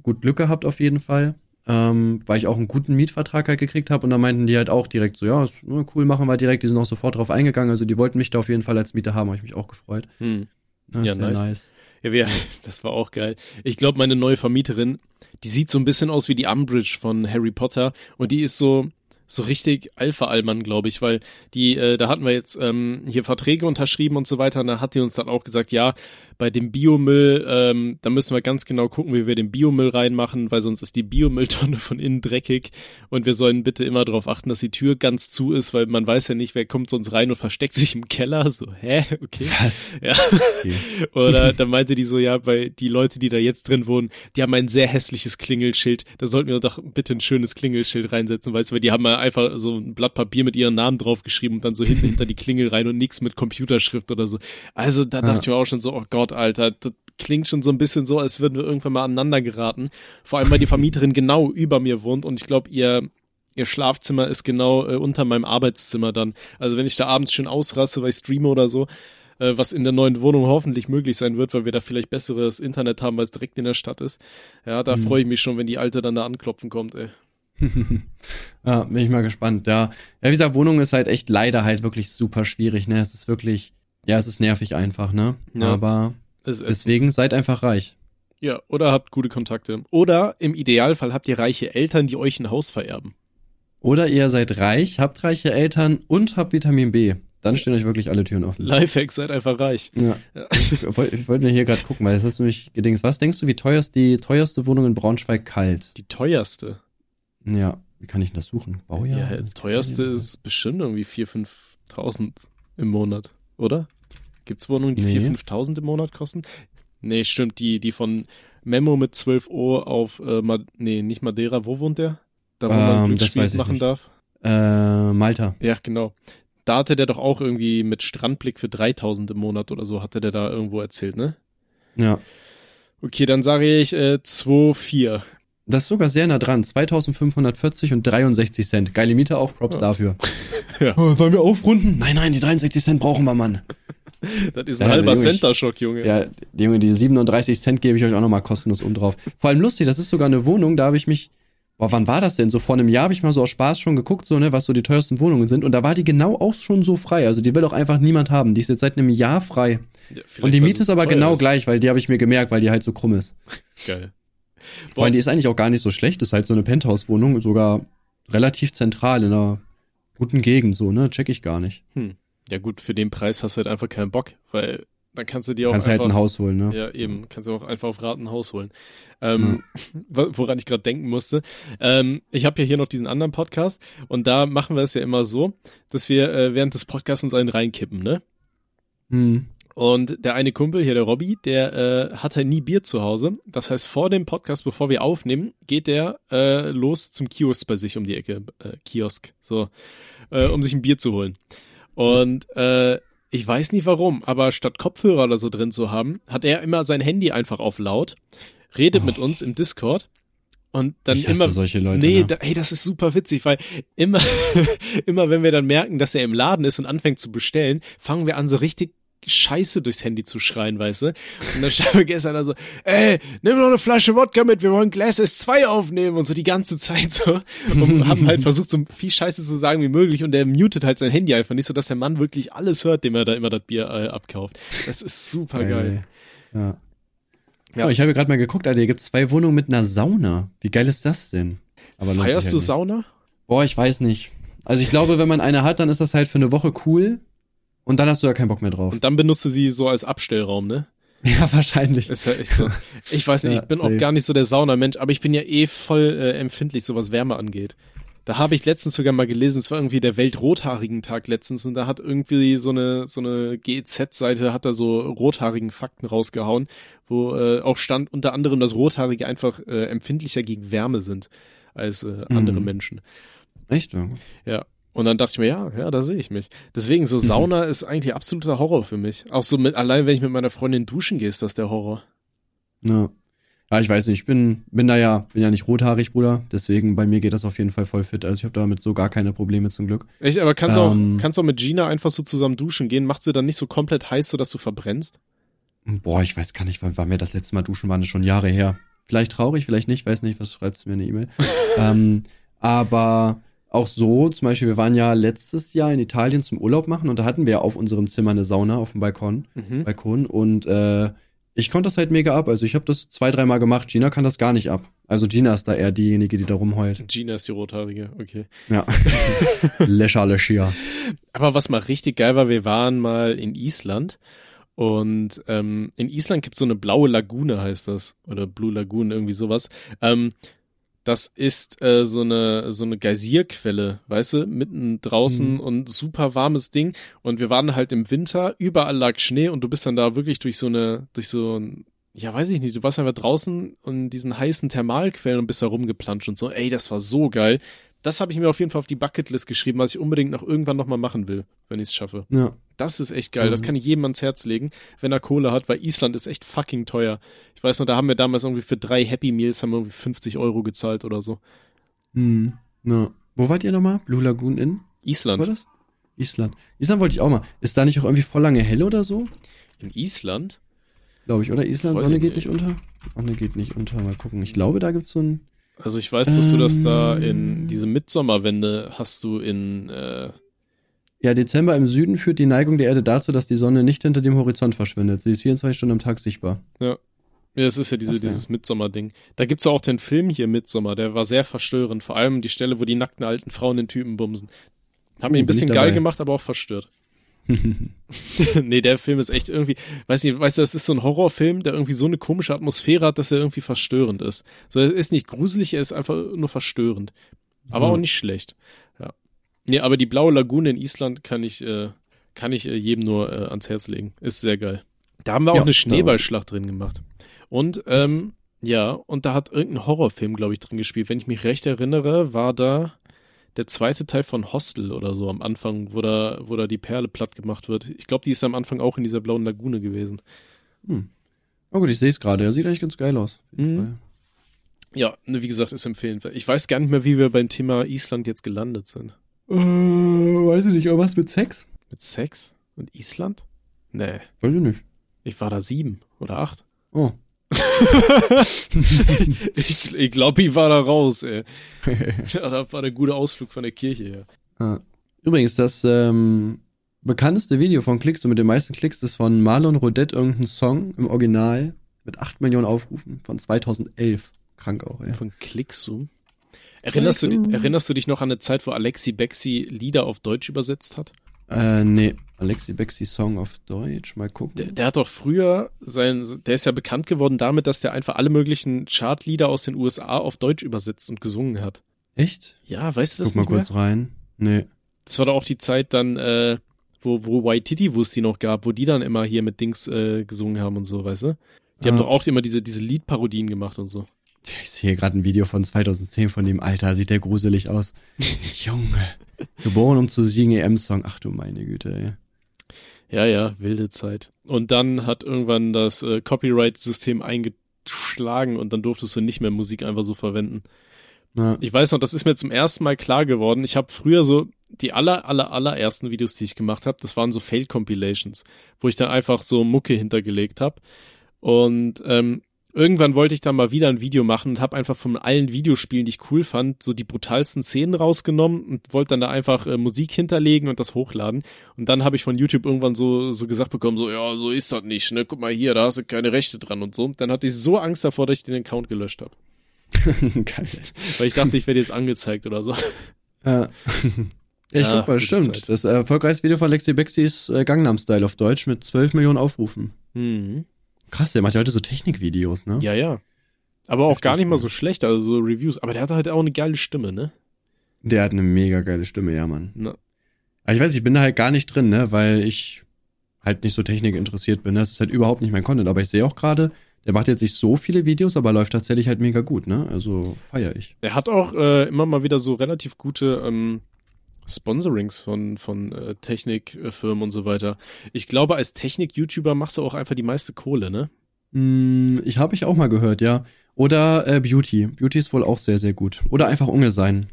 gut Glück gehabt auf jeden Fall. Ähm, weil ich auch einen guten Mietvertrag halt gekriegt habe und da meinten die halt auch direkt so, ja, ist, na, cool, machen wir direkt. Die sind auch sofort drauf eingegangen. Also die wollten mich da auf jeden Fall als Mieter haben, habe ich mich auch gefreut. Hm. Das Ja, sehr nice. Ja, wir, <laughs> das war auch geil. Ich glaube, meine neue Vermieterin, die sieht so ein bisschen aus wie die Umbridge von Harry Potter und die ist so so richtig Alpha-Allmann, glaube ich, weil die, äh, da hatten wir jetzt ähm, hier Verträge unterschrieben und so weiter und da hat die uns dann auch gesagt, ja, Bei dem Biomüll, ähm, da müssen wir ganz genau gucken, wie wir den Biomüll reinmachen, weil sonst ist die Biomülltonne von innen dreckig und wir sollen bitte immer darauf achten, dass die Tür ganz zu ist, weil man weiß ja nicht, wer kommt sonst rein und versteckt sich im Keller. So, hä? Okay. Was? Ja. Okay. <laughs> Oder da meinte die so, ja, weil die Leute, die da jetzt drin wohnen, die haben ein sehr hässliches Klingelschild. Da sollten wir doch bitte ein schönes Klingelschild reinsetzen, weißt du, weil die haben mal einfach so ein Blatt Papier mit ihren Namen draufgeschrieben und dann so hinten hinter die Klingel rein und nichts mit Computerschrift oder so. Also da dachte ja. ich mir auch schon so, oh Gott, Alter, das klingt schon so ein bisschen so, als würden wir irgendwann mal aneinander geraten. Vor allem, weil die Vermieterin genau über mir wohnt und ich glaube, ihr ihr Schlafzimmer ist genau äh, unter meinem Arbeitszimmer dann. Also wenn ich da abends schön ausraste, weil ich streame oder so, äh, was in der neuen Wohnung hoffentlich möglich sein wird, weil wir da vielleicht besseres Internet haben, weil es direkt in der Stadt ist. Ja, da mhm. freue ich mich schon, wenn die Alte dann da anklopfen kommt, ey. <laughs> ja, bin ich mal gespannt. Ja. ja, wie gesagt, Wohnung ist halt echt leider halt wirklich super schwierig, ne? Es ist wirklich, ja, es ist nervig einfach, ne? Ja. Aber deswegen seid einfach reich. Ja, oder habt gute Kontakte. Oder im Idealfall habt ihr reiche Eltern, die euch ein Haus vererben. Oder ihr seid reich, habt reiche Eltern und habt Vitamin B. Dann stehen euch wirklich alle Türen offen. Lifehack, seid einfach reich. Ja. <laughs> Ich wollte wollt mir hier gerade gucken, weil das hast du mich gedings. Was denkst du, wie teuer ist die teuerste Wohnung in Braunschweig kalt? Die teuerste? Ja, wie kann ich das suchen? Baujahr? Ja, teuerste ist bestimmt irgendwie 4.000, 5.000 im Monat, oder? Gibt's Wohnungen, die nee. 4.000, 5.000 im Monat kosten? Nee, stimmt, die, die von Memo mit 12 Uhr auf, äh, Ma nee, nicht Madeira, wo wohnt der? Da, wo man ähm, Glücksspiel machen nicht. darf? Äh, Malta. Ja, genau da hatte der doch auch irgendwie mit Strandblick für 3000 im Monat oder so, hatte der da irgendwo erzählt, ne? Ja. Okay, dann sage ich äh, 2,4. Das ist sogar sehr nah dran. 2540 und 63 Cent. Geile Miete auch, Props ja. dafür. <laughs> ja. Oh, wollen wir aufrunden? Nein, nein, die 63 Cent brauchen wir, Mann. <laughs> das ist ein ja, halber Center-Schock, Junge. Ja, die Junge, die 37 Cent gebe ich euch auch nochmal kostenlos um drauf. Vor allem lustig, das ist sogar eine Wohnung, da habe ich mich boah, wann war das denn? So vor einem Jahr habe ich mal so aus Spaß schon geguckt, so, ne, was so die teuersten Wohnungen sind. Und da war die genau auch schon so frei. Also die will auch einfach niemand haben. Die ist jetzt seit einem Jahr frei. Ja, und die Miete ist aber genau ist. gleich, weil die habe ich mir gemerkt, weil die halt so krumm ist. <laughs> Geil. Boah. Weil die ist eigentlich auch gar nicht so schlecht. Das ist halt so eine Penthouse-Wohnung, sogar relativ zentral in einer guten Gegend, so, ne? Check ich gar nicht. Hm. Ja gut, für den Preis hast du halt einfach keinen Bock, weil dann kannst du dir auch kannst einfach, halt ein Haus holen, ne? Ja, eben, kannst du auch einfach auf Raten ein Haus holen. Ähm, ja. <laughs> Woran ich gerade denken musste. Ähm, ich habe ja hier noch diesen anderen Podcast und da machen wir es ja immer so, dass wir äh, während des Podcasts uns einen reinkippen, ne? Hm. Und der eine Kumpel hier, der Robby, der äh, hatte nie Bier zu Hause. Das heißt, vor dem Podcast, bevor wir aufnehmen, geht der äh, los zum Kiosk bei sich um die Ecke, äh, Kiosk, so, äh, um sich ein Bier zu holen. Und äh, ich weiß nicht warum, aber statt Kopfhörer oder so drin zu haben, hat er immer sein Handy einfach auf laut, redet oh. mit uns im Discord und dann ich immer solche Leute, nee, ne? da, ey, das ist super witzig, weil immer <laughs> immer wenn wir dann merken, dass er im Laden ist und anfängt zu bestellen, fangen wir an so richtig Scheiße durchs Handy zu schreien, weißt du? Und dann wir gestern also, ey, nimm noch eine Flasche Wodka mit, wir wollen Glass S2 aufnehmen und so die ganze Zeit so. Und <laughs> haben halt versucht, so viel Scheiße zu sagen wie möglich und der mutet halt sein Handy einfach nicht, so dass der Mann wirklich alles hört, dem er da immer das Bier äh, abkauft. Das ist super geil. Ja. Ja, oh, ich habe gerade mal geguckt, Alter, hier gibt zwei Wohnungen mit einer Sauna. Wie geil ist das denn? Aber Feierst du Sauna? Boah, ich weiß nicht. Also ich glaube, wenn man eine hat, dann ist das halt für eine Woche cool. Und dann hast du ja keinen Bock mehr drauf. Und dann benutzt du sie so als Abstellraum, ne? <laughs> Ja, wahrscheinlich. Ist ja echt so. Ich weiß nicht, ja, ich bin safe. auch gar nicht so der Saunamensch, aber ich bin ja eh voll äh, empfindlich, so was Wärme angeht. Da habe ich letztens sogar mal gelesen, es war irgendwie der Weltrothaarigen Tag letztens und da hat irgendwie so eine so eine GEZ-Seite hat da so rothaarigen Fakten rausgehauen, wo äh, auch stand unter anderem, dass Rothaarige einfach äh, empfindlicher gegen Wärme sind als äh, andere mhm. Menschen. Echt? Ja. Und dann dachte ich mir, ja, ja, da sehe ich mich. Deswegen, so mhm. Sauna mhm. ist eigentlich absoluter Horror für mich. Auch so mit, allein wenn ich mit meiner Freundin duschen gehe, ist das der Horror. Ja. Ja, ich weiß nicht, ich bin, bin da ja, bin ja nicht rothaarig, Bruder. Deswegen bei mir geht das auf jeden Fall voll fit. Also ich habe damit so gar keine Probleme zum Glück. Echt, aber kannst du ähm, auch, kannst auch mit Gina einfach so zusammen duschen gehen? Macht sie dann nicht so komplett heiß, sodass du verbrennst? Boah, ich weiß gar nicht, wann war mir das letzte Mal duschen, waren das schon Jahre her. Vielleicht traurig, vielleicht nicht, weiß nicht, was schreibst du mir eine E-Mail. <laughs> ähm, aber auch so, zum Beispiel, wir waren ja letztes Jahr in Italien zum Urlaub machen und da hatten wir ja auf unserem Zimmer eine Sauna auf dem Balkon, mhm. Balkon und äh, ich konnte das halt mega ab. Also ich habe das zwei, dreimal gemacht. Gina kann das gar nicht ab. Also Gina ist da eher diejenige, die da rumheult. Gina ist die Rothaarige, okay. Ja. <laughs> Lescher Leschia. Aber was mal richtig geil war, wir waren mal in Island Und ähm, in Island gibt's so eine blaue Lagune, heißt das. Oder Blue Lagoon, irgendwie sowas. Ähm, das ist äh, so eine so eine Geysirquelle, weißt du, mitten draußen Mhm. und super warmes Ding. Und wir waren halt im Winter, überall lag Schnee und du bist dann da wirklich durch so eine, durch so ein, ja weiß ich nicht, du warst einfach draußen und diesen heißen Thermalquellen und bist da rumgeplanscht und so. Ey, das war so geil. Das habe ich mir auf jeden Fall auf die Bucketlist geschrieben, was ich unbedingt noch irgendwann nochmal machen will, wenn ich es schaffe. Ja. Das ist echt geil. Das Mhm. kann ich jedem ans Herz legen, wenn er Kohle hat, weil Island ist echt fucking teuer. Ich weiß noch, da haben wir damals irgendwie für drei Happy Meals haben wir irgendwie 50 Euro gezahlt oder so. Hm. ja. Wo wart ihr nochmal? Blue Lagoon in? War Island. das? Island. Island wollte ich auch mal. Ist da nicht auch irgendwie voll lange hell oder so? In Island? Glaube ich, oder? Island, Weiß Sonne geht nicht. unter? Sonne geht nicht unter. Mal gucken. Ich glaube, da gibt's so ein. Also ich weiß, dass du das da in Ähm. diese Mitsommerwende hast du in äh, Ja, Dezember im Süden führt die Neigung der Erde dazu, dass die Sonne nicht hinter dem Horizont verschwindet. Sie ist 24 Stunden am Tag sichtbar. ja, es ist ja diese, dieses Mitsommer-Ding. Da gibt's auch den Film hier Mitsommer, der war sehr verstörend. Vor allem die Stelle, wo die nackten alten Frauen den Typen bumsen. Hat Oh, mich bin ein bisschen geil gemacht, aber auch verstört. <laughs> <laughs> nee, der Film ist echt irgendwie, weiß nicht, weißt du, das ist so ein Horrorfilm, der irgendwie so eine komische Atmosphäre hat, dass er irgendwie verstörend ist. So, er ist nicht gruselig, er ist einfach nur verstörend. Aber Ja. auch nicht schlecht. Nee, aber die blaue Lagune in Island kann ich, äh, kann ich äh, jedem nur äh, ans Herz legen. Ist sehr geil. Da haben wir auch Ja, eine Schneeballschlacht drin gemacht. Und, ähm, ja, und da hat irgendein Horrorfilm, glaube ich, drin gespielt. Wenn ich mich recht erinnere, war da der zweite Teil von Hostel oder so am Anfang, wo da, wo da die Perle platt gemacht wird. Ich glaube, die ist am Anfang auch in dieser blauen Lagune gewesen. Oh gut, ich sehe es gerade. Er sieht eigentlich ganz geil aus. Mhm. Ja, ne, wie gesagt, ist empfehlenswert. Ich weiß gar nicht mehr, wie wir beim Thema Island jetzt gelandet sind. Äh, weiß ich nicht, irgendwas mit Sex? Mit Sex? Und Island? Nee, Weiß ich nicht. ich war da sieben oder acht. Oh. <laughs> ich ich glaube, ich war da raus, ey. <laughs> Ja, das war der gute Ausflug von der Kirche her. Ah. Übrigens, das ähm, bekannteste Video von Klicks, so mit den meisten Klicks, ist von Marlon Rodette, irgendein Song im Original mit 8 Millionen Aufrufen von 2011. Krank auch, ey. Von Klicksu. Erinnerst du, di- erinnerst du dich noch an eine Zeit, wo Alexi Bexi Lieder auf Deutsch übersetzt hat? Äh, nee. Alexi Bexi Song auf Deutsch. Mal gucken. Der, der hat doch früher sein, der ist ja bekannt geworden damit, dass der einfach alle möglichen Chartlieder aus den USA auf Deutsch übersetzt und gesungen hat. Echt? Ja, weißt du das Guck mal nicht mehr? kurz rein. Nee. Das war doch auch die Zeit dann, äh, wo, wo Waititi, wo es die noch gab, wo die dann immer hier mit Dings äh, gesungen haben und so, weißt du? Die haben Ah. doch auch immer diese, diese Liedparodien gemacht und so. Ich sehe gerade ein Video von 2010 von dem Alter. Sieht der gruselig aus. <laughs> Junge. Geboren um zu siegen, EM-Song. Ach du meine Güte, ey. Ja, ja, wilde Zeit. Und dann hat irgendwann das äh, Copyright-System eingeschlagen und dann durftest du nicht mehr Musik einfach so verwenden. Na, Ich weiß noch, das ist mir zum ersten Mal klar geworden. Ich habe früher so die aller, aller, allerersten Videos, die ich gemacht habe, das waren so Fail-Compilations, wo ich dann einfach so Mucke hintergelegt habe. Und ähm, irgendwann wollte ich dann mal wieder ein Video machen und habe einfach von allen Videospielen, die ich cool fand, so die brutalsten Szenen rausgenommen und wollte dann da einfach äh, Musik hinterlegen und das hochladen. Und dann habe ich von YouTube irgendwann so, so gesagt bekommen, so, ja, so ist das nicht, ne? Guck mal hier, da hast du keine Rechte dran und so. Dann hatte ich so Angst davor, dass ich den Account gelöscht habe. <laughs> Geil. Weil ich dachte, ich werde jetzt angezeigt oder so. Ja. <laughs> Ich Ja, gute stimmt. Zeit. Das erfolgreichste Video von Lexi Bexi ist äh, Gangnam Style auf Deutsch mit 12 Millionen Aufrufen. Mhm. Krass, der macht ja heute so Technikvideos, ne? Ja, ja. Aber auch Heftig, gar nicht mal so schlecht, also so Reviews. Aber der hat halt auch eine geile Stimme, ne? Der hat eine mega geile Stimme, ja, Mann. Na, Aber ich weiß, ich bin da halt gar nicht drin, ne, weil ich halt nicht so Technik interessiert bin. Ne? Das ist halt überhaupt nicht mein Content. Aber ich sehe auch gerade, der macht jetzt nicht so viele Videos, aber läuft tatsächlich halt mega gut, ne? Also feier ich. Er hat auch äh, immer mal wieder so relativ gute ähm, Sponsorings von, von äh, Technikfirmen und so weiter. Ich glaube, als Technik-YouTuber machst du auch einfach die meiste Kohle, ne? Hm, ich habe ich auch mal gehört, ja. Oder äh, Beauty. Beauty ist wohl auch sehr, sehr gut. Oder einfach Unge sein.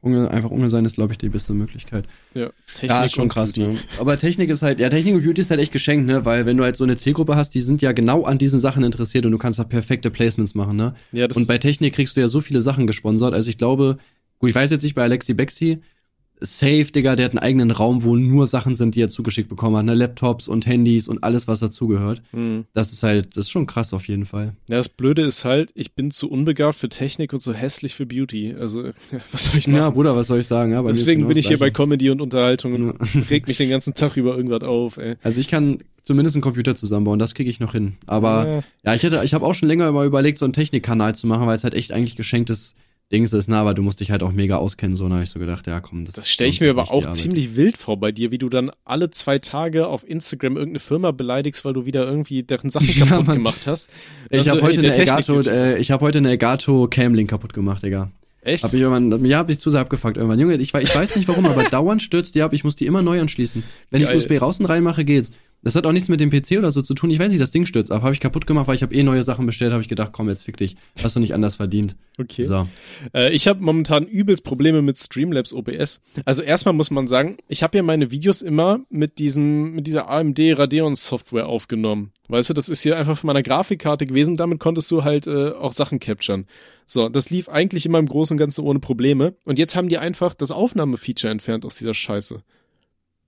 Unge, einfach Unge sein ist, glaube ich, die beste Möglichkeit. Ja, Technik ja, ist schon krass, Beauty. ne? Aber Technik ist halt, ja, Technik und Beauty ist halt echt geschenkt, ne? Weil wenn du halt so eine Zielgruppe hast, die sind ja genau an diesen Sachen interessiert und du kannst da perfekte Placements machen, ne? Ja, das, Und bei Technik kriegst du ja so viele Sachen gesponsert. Also ich glaube, gut, ich weiß jetzt nicht bei Alexi Bexi, safe, Digga, der hat einen eigenen Raum, wo nur Sachen sind, die er zugeschickt bekommen hat, ne? Laptops und Handys und alles, was dazugehört. hm. Das ist halt, das ist schon krass auf jeden Fall. ja, das Blöde ist halt, ich bin zu unbegabt für Technik und zu hässlich für Beauty. Also, <laughs> was soll ich machen? Ja, Bruder, was soll ich sagen? Ja, ist Deswegen genau bin ich hier bei. Comedy und Unterhaltung und <laughs> reg mich den ganzen Tag über irgendwas auf, ey. Also ich kann zumindest einen Computer zusammenbauen. Das kriege ich noch hin. Aber ja, ja ich hätte, ich habe auch schon länger mal überlegt, so einen Technikkanal zu machen, weil es halt echt eigentlich geschenktes Dings ist, na, aber du musst dich halt auch mega auskennen, so, da habe ich so gedacht, ja komm, das Das stelle ich mir aber auch ziemlich wild vor bei dir, wie du dann alle zwei Tage auf Instagram irgendeine Firma beleidigst, weil du wieder irgendwie deren Sachen <laughs> kaputt ja, gemacht hast. Ich also habe heute, eine Elgato, äh, ich hab heute eine Elgato Camlink kaputt gemacht, Digga. Echt? Hab ich irgendwann, ja, hab ich zu sehr abgefuckt irgendwann. Junge, ich, ich weiß nicht warum, aber <laughs> dauernd stürzt die ab. Ich muss die immer neu anschließen. Wenn Geil. ich USB raus und reinmache, geht's. Das hat auch nichts mit dem PC oder so zu tun. Ich weiß nicht, das Ding stürzt ab. Habe ich kaputt gemacht, weil ich habe eh neue Sachen bestellt. Habe ich gedacht, komm, jetzt fick dich. Hast du nicht anders verdient. Okay. So. Äh, ich habe momentan übelst Probleme mit Streamlabs OBS. Also erstmal muss man sagen, ich habe ja meine Videos immer mit diesem, mit dieser AMD Radeon Software aufgenommen. Weißt du, das ist hier einfach von meiner Grafikkarte gewesen. Damit konntest du halt äh, auch Sachen capturen. So, das lief eigentlich immer im Großen und Ganzen ohne Probleme. Und jetzt haben die einfach das Aufnahmefeature entfernt aus dieser Scheiße.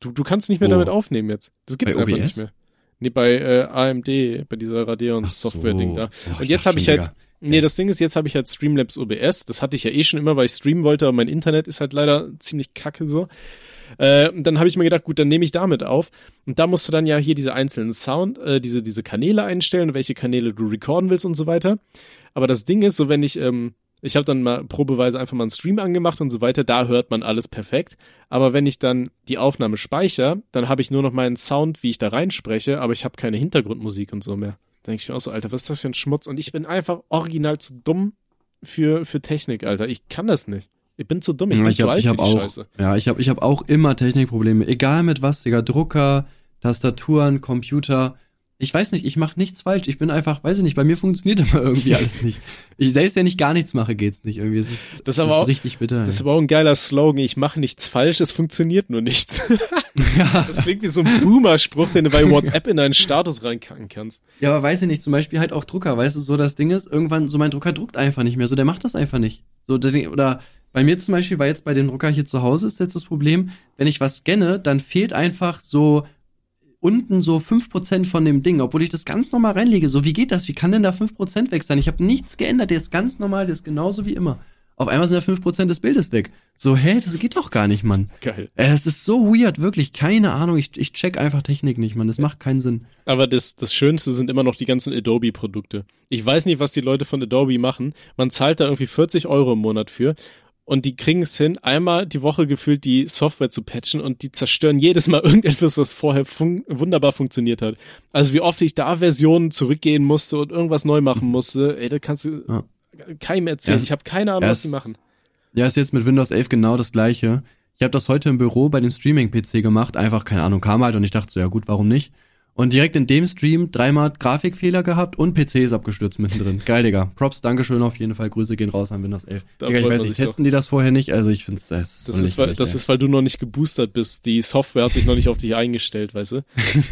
Du, du kannst nicht mehr oh. damit aufnehmen jetzt. Das gibt's bei einfach nicht mehr. Nee, bei äh, AMD, bei dieser Radeon-Software-Ding so. da. Oh, und jetzt habe ich halt, nee, das Ding ist, jetzt habe ich halt Streamlabs OBS. Das hatte ich ja eh schon immer, weil ich streamen wollte, aber mein Internet ist halt leider ziemlich kacke so. Äh, und dann habe ich mir gedacht, gut, dann nehme ich damit auf. Und da musst du dann ja hier diese einzelnen Sound, äh, diese, diese Kanäle einstellen, welche Kanäle du recorden willst und so weiter. Aber das Ding ist, so wenn ich ähm, ich habe dann mal probeweise einfach mal einen Stream angemacht und so weiter. Da hört man alles perfekt. Aber wenn ich dann die Aufnahme speichere, dann habe ich nur noch meinen Sound, wie ich da reinspreche, aber ich habe keine Hintergrundmusik und so mehr. Da denke ich mir auch so, Alter, was ist das für ein Schmutz? Und ich bin einfach original zu dumm für, für Technik, Alter. Ich kann das nicht. Ich bin zu dumm, ich bin ich zu hab, alt ich hab auch, Scheiße. Ja, ich habe ich hab auch immer Technikprobleme. Egal mit was, Digga. Drucker, Tastaturen, Computer ich weiß nicht, ich mache nichts falsch. Ich bin einfach, weiß ich nicht, bei mir funktioniert <laughs> immer irgendwie alles nicht. Ich selbst wenn ich gar nichts mache, geht's nicht irgendwie. Es ist, das ist aber das auch, richtig bitter. Das ist aber auch ein geiler Slogan. Ich mache nichts falsch, es funktioniert nur nichts. <laughs> ja. Das klingt wie so ein Boomer-Spruch, den du bei WhatsApp in deinen Status reinkacken kannst. Ja, aber weiß ich nicht, zum Beispiel halt auch Drucker, weißt du, so das Ding ist, irgendwann, so mein Drucker druckt einfach nicht mehr, so der macht das einfach nicht. So, der, oder bei mir zum Beispiel, weil jetzt bei dem Drucker hier zu Hause ist jetzt das Problem, wenn ich was scanne, dann fehlt einfach so unten so 5% von dem Ding, obwohl ich das ganz normal reinlege. So, wie geht das? Wie kann denn da 5% weg sein? Ich habe nichts geändert, der ist ganz normal, der ist genauso wie immer. Auf einmal sind da 5% des Bildes weg. So, hä, das geht doch gar nicht, Mann. Geil. Äh, es ist so weird, wirklich. Keine Ahnung. Ich, ich check einfach Technik nicht, Mann. Das macht keinen Sinn. Aber das, das Schönste sind immer noch die ganzen Adobe-Produkte. Ich weiß nicht, was die Leute von Adobe machen. Man zahlt da irgendwie 40 Euro im Monat für und die kriegen es hin, einmal die Woche gefühlt die Software zu patchen und die zerstören jedes Mal <laughs> irgendetwas, was vorher fun wunderbar funktioniert hat. Also wie oft ich da Versionen zurückgehen musste und irgendwas neu machen musste, ey, da kannst du ja. keinem erzählen. Ja, ich habe keine Ahnung, was die machen. Ja, ist jetzt mit Windows 11 genau das gleiche. Ich habe das heute im Büro bei dem Streaming-PC gemacht, einfach, keine Ahnung, kam halt und ich dachte so, ja gut, warum nicht? Und direkt in dem Stream dreimal Grafikfehler gehabt und PC ist abgestürzt mittendrin. Geil, Digga. Props, Dankeschön auf jeden Fall. Grüße gehen raus an Windows 11. Da Digga, ich weiß nicht, testen doch. die das vorher nicht? Also ich finde das. Das, ist, weil, das ist, weil du noch nicht geboostert bist. Die Software hat sich noch nicht auf dich eingestellt, weißt du?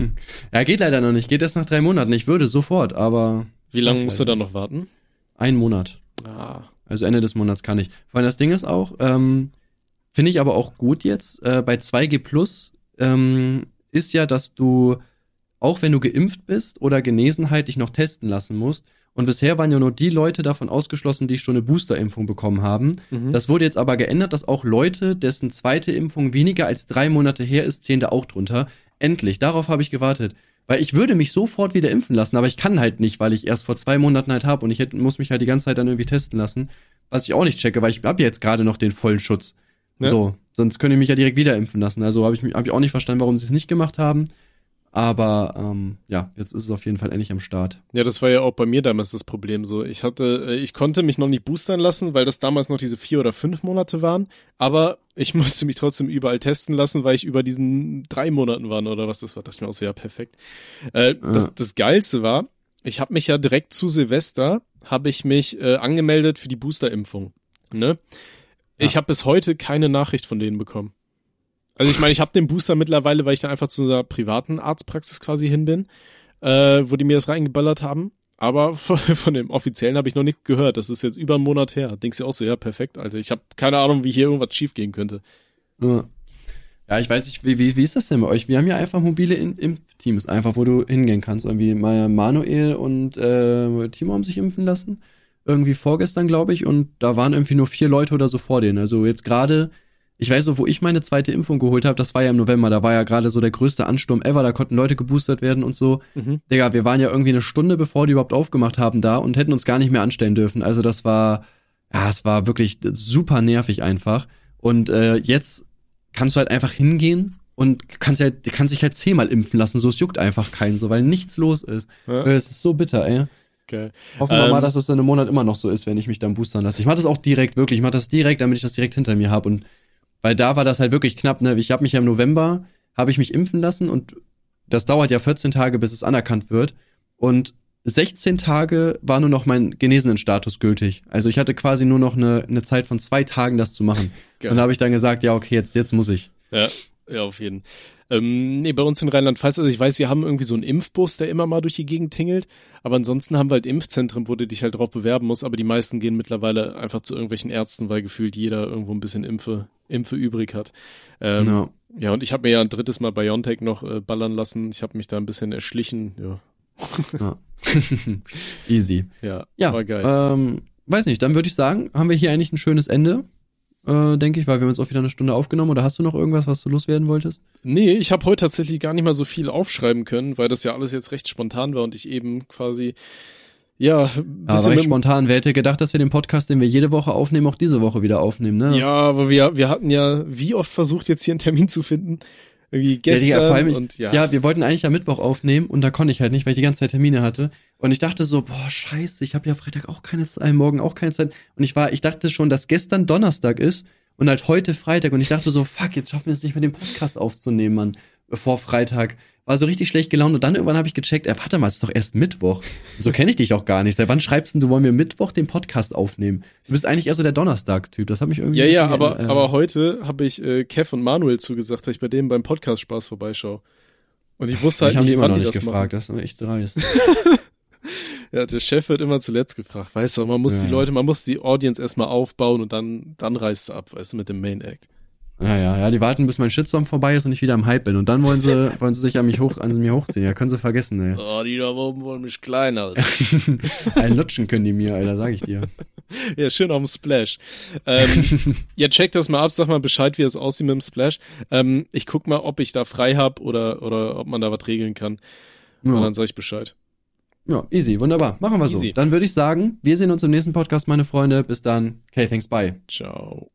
<laughs> ja, geht leider noch nicht. Geht erst nach drei Monaten. Ich würde sofort, aber. Wie lange musst du da noch warten? Ein Monat. Ah. Also Ende des Monats kann ich. Vor allem das Ding ist auch, ähm, finde ich aber auch gut jetzt, äh, bei 2G Plus ähm, ist ja, dass du auch wenn du geimpft bist oder genesen halt dich noch testen lassen musst. Und bisher waren ja nur die Leute davon ausgeschlossen, die schon eine Boosterimpfung bekommen haben. Mhm. Das wurde jetzt aber geändert, dass auch Leute, dessen zweite Impfung weniger als drei Monate her ist, zählen da auch drunter. Endlich, darauf habe ich gewartet. Weil ich würde mich sofort wieder impfen lassen, aber ich kann halt nicht, weil ich erst vor zwei Monaten halt habe und ich hätte, muss mich halt die ganze Zeit dann irgendwie testen lassen. Was ich auch nicht checke, weil ich habe jetzt gerade noch den vollen Schutz. Ja. So, sonst könnte ich mich ja direkt wieder impfen lassen. Also habe ich, hab ich auch nicht verstanden, warum sie es nicht gemacht haben. Aber ähm, ja, jetzt ist es auf jeden Fall endlich am Start. Ja, das war ja auch bei mir damals das Problem so. Ich hatte, äh, ich konnte mich noch nicht boostern lassen, weil das damals noch diese vier oder fünf Monate waren. Aber ich <laughs> musste mich trotzdem überall testen lassen, weil ich über diesen drei Monaten war oder was das war. dachte ich mir auch so, ja, perfekt. Äh, ah. das, das Geilste war, ich habe mich ja direkt zu Silvester, habe ich mich äh, angemeldet für die Boosterimpfung. Ne? Ich ja. habe bis heute keine Nachricht von denen bekommen. Also ich meine, ich habe den Booster mittlerweile, weil ich da einfach zu einer privaten Arztpraxis quasi hin bin, äh, wo die mir das reingeballert haben. Aber <laughs> von, von dem offiziellen habe ich noch nichts gehört. Das ist jetzt über einen Monat her. Denkst du auch so, ja, perfekt, Alter. Ich habe keine Ahnung, wie hier irgendwas schief gehen könnte. Ja. Ja, ich weiß nicht, wie, wie, wie ist das denn bei euch? Wir haben ja einfach mobile Impfteams, einfach, wo du hingehen kannst. Irgendwie Manuel und äh, Timo haben sich impfen lassen. Irgendwie vorgestern, glaube ich. Und da waren irgendwie nur vier Leute oder so vor denen. Also jetzt gerade ich weiß so, wo ich meine zweite Impfung geholt habe, das war ja im November, da war ja gerade so der größte Ansturm ever, da konnten Leute geboostert werden und so. Mhm. Digga, wir waren ja irgendwie eine Stunde, bevor die überhaupt aufgemacht haben da und hätten uns gar nicht mehr anstellen dürfen. Also das war, ja, es war wirklich super nervig einfach. Und äh, jetzt kannst du halt einfach hingehen und kannst halt, kannst dich halt zehnmal impfen lassen, so es juckt einfach keinen so, weil nichts los ist. Ja. Äh, Es ist so bitter, ey. Geil. Hoffen wir Ähm, mal, dass es in einem Monat immer noch so ist, wenn ich mich dann boostern lasse. Ich mache das auch direkt, wirklich. Ich mache das direkt, damit ich das direkt hinter mir habe. Und weil da war das halt wirklich knapp, ne? Ich habe mich ja im November, habe ich mich impfen lassen und das dauert ja 14 Tage, bis es anerkannt wird. Und 16 Tage war nur noch mein Genesenenstatus gültig. Also ich hatte quasi nur noch eine, eine Zeit von zwei Tagen, das zu machen. <laughs> Geil. Und da habe ich dann gesagt, ja, okay, jetzt, jetzt muss ich. Ja, ja, auf jeden. Ähm, nee, bei uns in Rheinland-Pfalz, also ich weiß, wir haben irgendwie so einen Impfbus, der immer mal durch die Gegend tingelt, aber ansonsten haben wir halt Impfzentren, wo du dich halt drauf bewerben musst, aber die meisten gehen mittlerweile einfach zu irgendwelchen Ärzten, weil gefühlt jeder irgendwo ein bisschen Impfe, Impfe übrig hat. Ähm, ja. Ja. und ich habe mir ja ein drittes Mal BioNTech noch äh, ballern lassen. Ich habe mich da ein bisschen erschlichen. Ja, ja. <laughs> Easy. ja, Ja, war geil. Ähm, weiß nicht, dann würde ich sagen, haben wir hier eigentlich ein schönes Ende, äh, denke ich, weil wir haben jetzt auch wieder eine Stunde aufgenommen. Oder hast du noch irgendwas, was du loswerden wolltest? Nee, ich habe heute tatsächlich gar nicht mal so viel aufschreiben können, weil das ja alles jetzt recht spontan war und ich eben quasi, ja, Aber recht spontan. Wer hätte gedacht, dass wir den Podcast, den wir jede Woche aufnehmen, auch diese Woche wieder aufnehmen, ne? Ja, aber wir, wir hatten ja wie oft versucht, jetzt hier einen Termin zu finden. Irgendwie Ja, gestern Digga, vor allem und ja. ja. wir wollten eigentlich am Mittwoch aufnehmen und da konnte ich halt nicht, weil ich die ganze Zeit Termine hatte. Und ich dachte so, boah, scheiße, ich habe ja Freitag auch keine Zeit, äh, morgen auch keine Zeit. Und ich war, ich dachte schon, dass gestern Donnerstag ist und halt heute Freitag. Und ich dachte so, fuck, jetzt schaffen wir es nicht mit dem Podcast aufzunehmen, Mann, vor Freitag. War so richtig schlecht gelaunt und dann irgendwann habe ich gecheckt, ey, warte mal, es ist doch erst Mittwoch. So kenne ich dich auch gar nicht. Seit wann schreibst denn du, wollen wir Mittwoch den Podcast aufnehmen? Du bist eigentlich eher so der Donnerstagstyp. Das hat mich irgendwie Ja, ja, aber, äh, aber heute habe ich äh, Kev und Manuel zugesagt, dass ich bei denen beim Podcast Spaß vorbeischaue. Und ich wusste halt ich haben die nicht, immer wann noch nicht das gefragt. Das ist echt dreist. machen. <laughs> Ja, der Chef wird immer zuletzt gefragt. Weißt du, man muss Ja. die Leute, man muss die Audience erstmal aufbauen und dann, dann reißt du ab, weißt du, mit dem Main Act. Ja, ja, ja, die warten, bis mein Shitstorm vorbei ist und ich wieder im Hype bin. Und dann wollen sie, <laughs> wollen sie sich an mich hoch, an mir hochziehen. Ja, können sie vergessen, ey. Oh, die da oben wollen mich klein halten. <laughs> Ein Lutschen können die mir, Alter, sag ich dir. <laughs> Ja, schön auf dem Splash. Ähm, ja, check das mal ab, sag mal Bescheid, wie es aussieht mit dem Splash. Ähm, ich guck mal, ob ich da frei hab oder, oder ob man da was regeln kann. Und Ja, dann sag ich Bescheid. ja, easy, wunderbar. Machen wir so. Easy. Dann würde ich sagen, wir sehen uns im nächsten Podcast, meine Freunde. Bis dann. Okay, thanks, bye. Ciao.